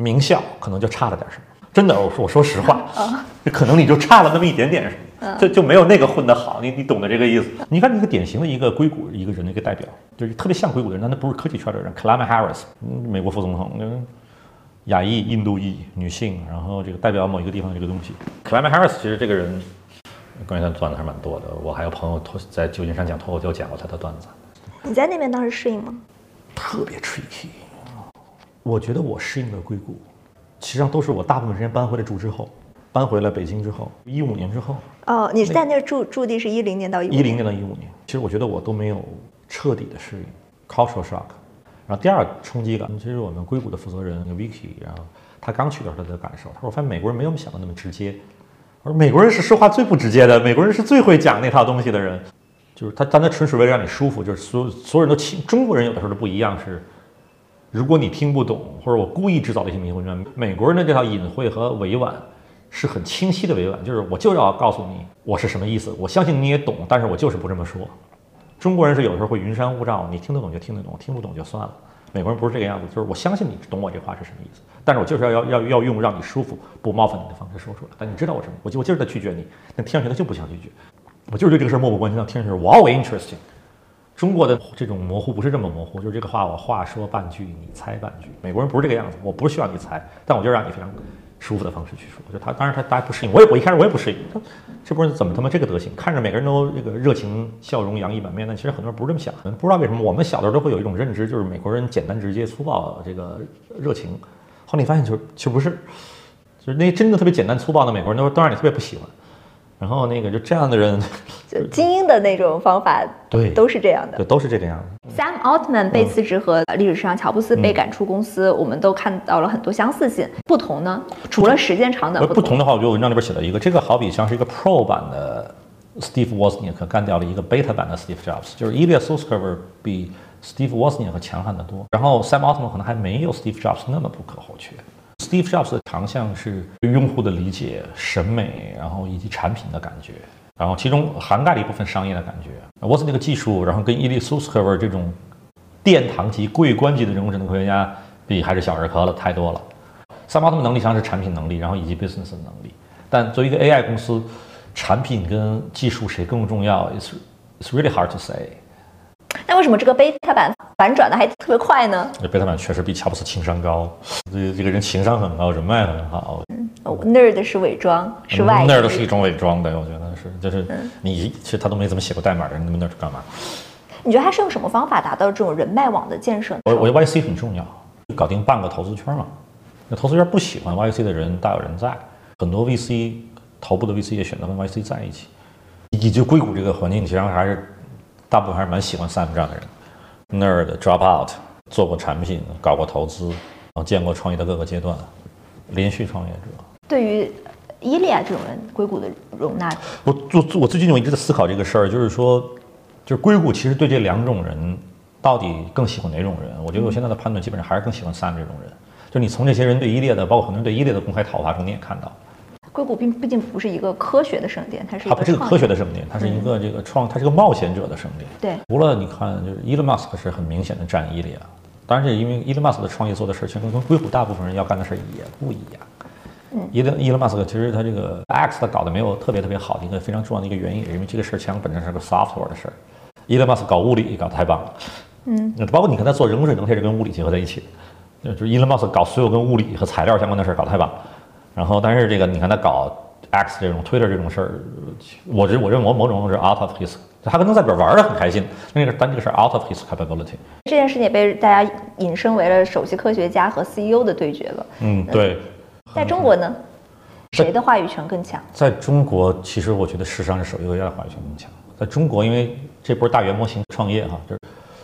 名校，可能就差了点什么。真的，我说我说实话，可能你就差了那么一点点什么，就就没有那个混得好。你你懂得这个意思？你看一个典型的一个硅谷一个人的一个代表，就是特别像硅谷的人，但他不是科技圈的人 c l a m a Harris，嗯美国副总统，嗯亚裔、印度裔女性，然后这个代表某一个地方的这个东西。c l a m a Harris 其实这个人关于他的段子还是蛮多的，我还有朋友脱在旧金山讲脱口秀讲过他的段子，你在那边当时适应吗？特别 tricky。我觉得我适应了硅谷，实际上都是我大部分时间搬回来住之后，搬回了北京之后，一五年之后，哦，你是在那儿住驻地是一零年到一五一零年到一五年，其实我觉得我都没有彻底的适应 cultural shock。然后第二冲击感，其实我们硅谷的负责人 Vicky，然后他刚去的时候他的感受，他说我发现美国人没有我们想的那么直接，而美国人是说话最不直接的，美国人是最会讲那套东西的人，就是他，但他纯属为了让你舒服，就是所有所有人都听中国人有的时候都不一样是。如果你听不懂，或者我故意制造的一些迷混乱，美国人的这套隐晦和委婉是很清晰的委婉，就是我就要告诉你我是什么意思，我相信你也懂，但是我就是不这么说。中国人是有时候会云山雾罩，你听得懂就听得懂，听不懂就算了。美国人不是这个样子，就是我相信你懂我这话是什么意思，但是我就是要要要要用让你舒服、不冒犯你的方式说出来。但你知道我什么？我就我就是在拒绝你，但听上去他就不想拒绝，我就是对这个事儿漠不关心，但听上去哇，interesting。中国的这种模糊不是这么模糊，就是这个话我话说半句，你猜半句。美国人不是这个样子，我不是需要你猜，但我就让你非常舒服的方式去说。就他，当然他大家不适应，我也我一开始我也不适应。这波人怎么他妈这个德行？看着每个人都这个热情笑容洋溢满面，但其实很多人不是这么想。不知道为什么，我们小的时候都会有一种认知，就是美国人简单直接粗暴，这个热情。后来你发现，就其实不是，就是那些真的特别简单粗暴的美国人，都都让你特别不喜欢。然后那个就这样的人，就精英的那种方法，对，都是这样的，对，都是这个样子。Sam Altman 被辞职和历史上乔布斯被赶出公司，我们都看到了很多相似性。不同呢？除了时间长短不同的话，我觉得文章里边写了一个，这个好比像是一个 Pro 版的 Steve Wozniak 干掉了一个 Beta 版的 Steve Jobs，就是 Ilya Sutskever 比 Steve Wozniak 强悍得多。然后 Sam Altman 可能还没有 Steve Jobs 那么不可或缺。Steve Jobs 的强项是对用户的理解、审美，然后以及产品的感觉，然后其中涵盖了一部分商业的感觉。沃兹那个技术，然后跟伊利苏斯科维这种殿堂级、桂冠级的人工智能科学家比，还是小儿科了太多了。三毛他们能力上是产品能力，然后以及 business 的能力。但作为一个 AI 公司，产品跟技术谁更重要？It's it's really hard to say。那为什么这个贝塔版反转的还特别快呢？这贝塔版确实比乔布斯情商高，这这个人情商很高，人脉很好。嗯，nerd 是伪装，是外，nerd 是一种伪装的，我觉得是，就是你其实他都没怎么写过代码的人，那么 nerd 干嘛？你觉得他是用什么方法达到这种人脉网的建设？我我觉得 YC 很重要，搞定半个投资圈嘛。那投资圈不喜欢 YC 的人大有人在，很多 VC 头部的 VC 也选择跟 YC 在一起。以及硅谷这个环境，其实还是大部分还是蛮喜欢 Sam 这样的人，nerd drop out，做过产品，搞过投资，然后见过创业的各个阶段，连续创业者。对于伊利亚这种人，硅谷的容纳，我我我最近我一直在思考这个事儿，就是说，就是硅谷其实对这两种人到底更喜欢哪种人？我觉得我现在的判断基本上还是更喜欢 Sam 这种人。就你从这些人对伊利亚的，包括很多人对伊利亚的公开讨伐中，你也看到，硅谷并毕竟不是一个科学的圣殿，它是它不是个科学的圣殿，它是一个这个创，它是个冒险者的圣殿。对，除了你看，就是 Elon Musk 是很明显的占伊利亚，当然这因为 Elon Musk 的创业做的事儿，其实跟硅谷大部分人要干的事儿也不一样。嗯，Elon Musk 其实他这个 X 他搞得没有特别特别好的一个非常重要的一个原因，是因为这个事儿其实本身是个 software 的事儿。Elon Musk 搞物理搞得太棒了，嗯，那包括你看他做人工智能，它也是跟物理结合在一起的，就是 Elon Musk 搞所有跟物理和材料相关的事儿搞得太棒。然后，但是这个你看他搞 X 这种 Twitter 这种事儿，我认我认为某某种是 out of his，他可能在里边玩的很开心，那个但这个是 out of his capability。这件事情也被大家引申为了首席科学家和 CEO 的对决了。嗯，对。在中国呢，谁的话语权更强？在中国，其实我觉得事实上是首席科学家的话语权更强。在中国，因为这波大语言模型创业哈，就是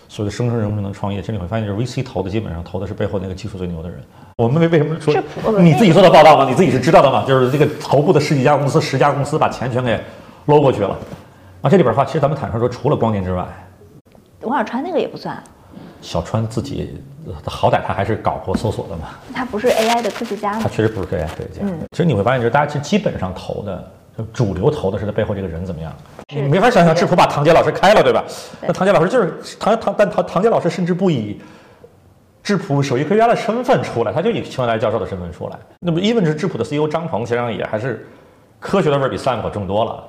所谓的生成人工智能创业，其实你会发现，就是 VC 投的基本上投的是背后那个技术最牛的人。我们为为什么说你自己做的报道吗？你自己是知道的吗？就是这个头部的十几家公司、十家公司把钱全给搂过去了。啊，这里边的话，其实咱们坦率说，除了光年之外，王小川那个也不算，小川自己呃好歹他还是搞过搜索的嘛，他不是 AI 的科学家吗？他确实不是 AI 科学家。嗯其实你会发现，就是大家其实基本上投的，就主流投的是他背后这个人怎么样。你没法想象智谱把唐杰老师开了，对吧？对那唐杰老师就是唐唐，但唐唐杰老师甚至不以质朴首席科学家的身份出来，他就以清华大学教授的身份出来。那么，even 是质朴的 CEO 张鹏，实际上也还是科学的味儿比 Sam 可重多了。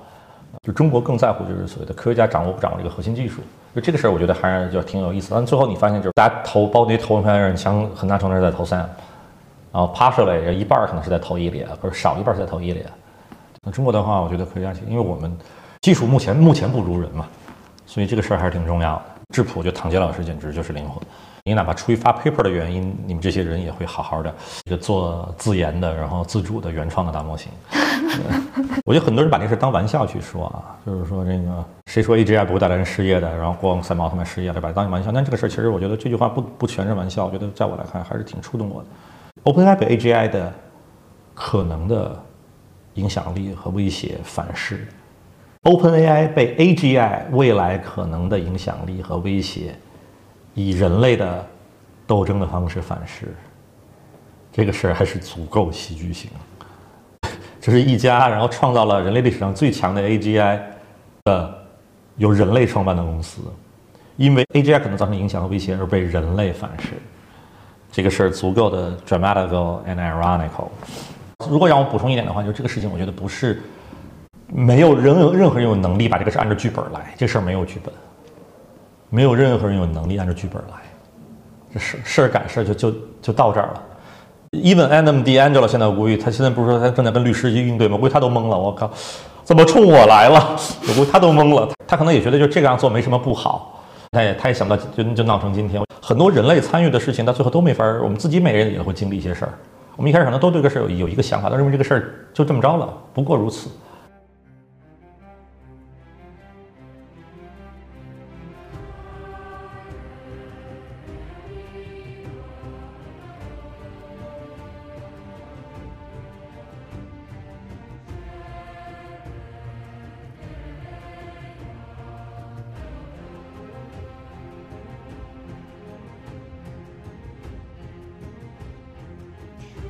就中国更在乎就是所谓的科学家掌握不掌握这个核心技术，就这个事儿，我觉得还是就挺有意思。但最后你发现，就是大家投包那些投票的人，像很大程度是在投 Sam，然后 partially 一半可能是在投伊利，或者少一半是在投伊利。那中国的话，我觉得科学家，因为我们技术目前目前不如人嘛，所以这个事儿还是挺重要的。质朴，就唐杰老师简直就是灵魂。你哪怕出于发 paper 的原因，你们这些人也会好好的一个做自研的，然后自主的原创的大模型。我觉得很多人把这事当玩笑去说啊，就是说这个谁说 AGI 不会带来人失业的，然后光三毛他们失业了，把它当玩笑。但这个事儿其实我觉得这句话不不全是玩笑，我觉得在我来看还是挺触动我的。OpenAI 被 AGI 的可能的影响力和威胁反噬，OpenAI 被 AGI 未来可能的影响力和威胁。以人类的斗争的方式反噬，这个事儿还是足够戏剧性。这是一家，然后创造了人类历史上最强的 AGI 的由人类创办的公司，因为 AGI 可能造成影响和威胁而被人类反噬，这个事儿足够的 dramatical and ironical。如果让我补充一点的话，就这个事情，我觉得不是没有任何任何人有能力把这个事按照剧本来，这事儿没有剧本。没有任何人有能力按照剧本来，这事事儿赶事儿就就就到这儿了。Even Adam D'Angelo 现在我估计他现在不是说他正在跟律师去应对吗？估计他都懵了。我靠，怎么冲我来了？我估计他都懵了。他可能也觉得就这个样做没什么不好，他也他也想到就就闹成今天。很多人类参与的事情到最后都没法儿，我们自己每个人也会经历一些事儿。我们一开始可能都对这个事儿有有一个想法，都认为这个事儿就这么着了，不过如此。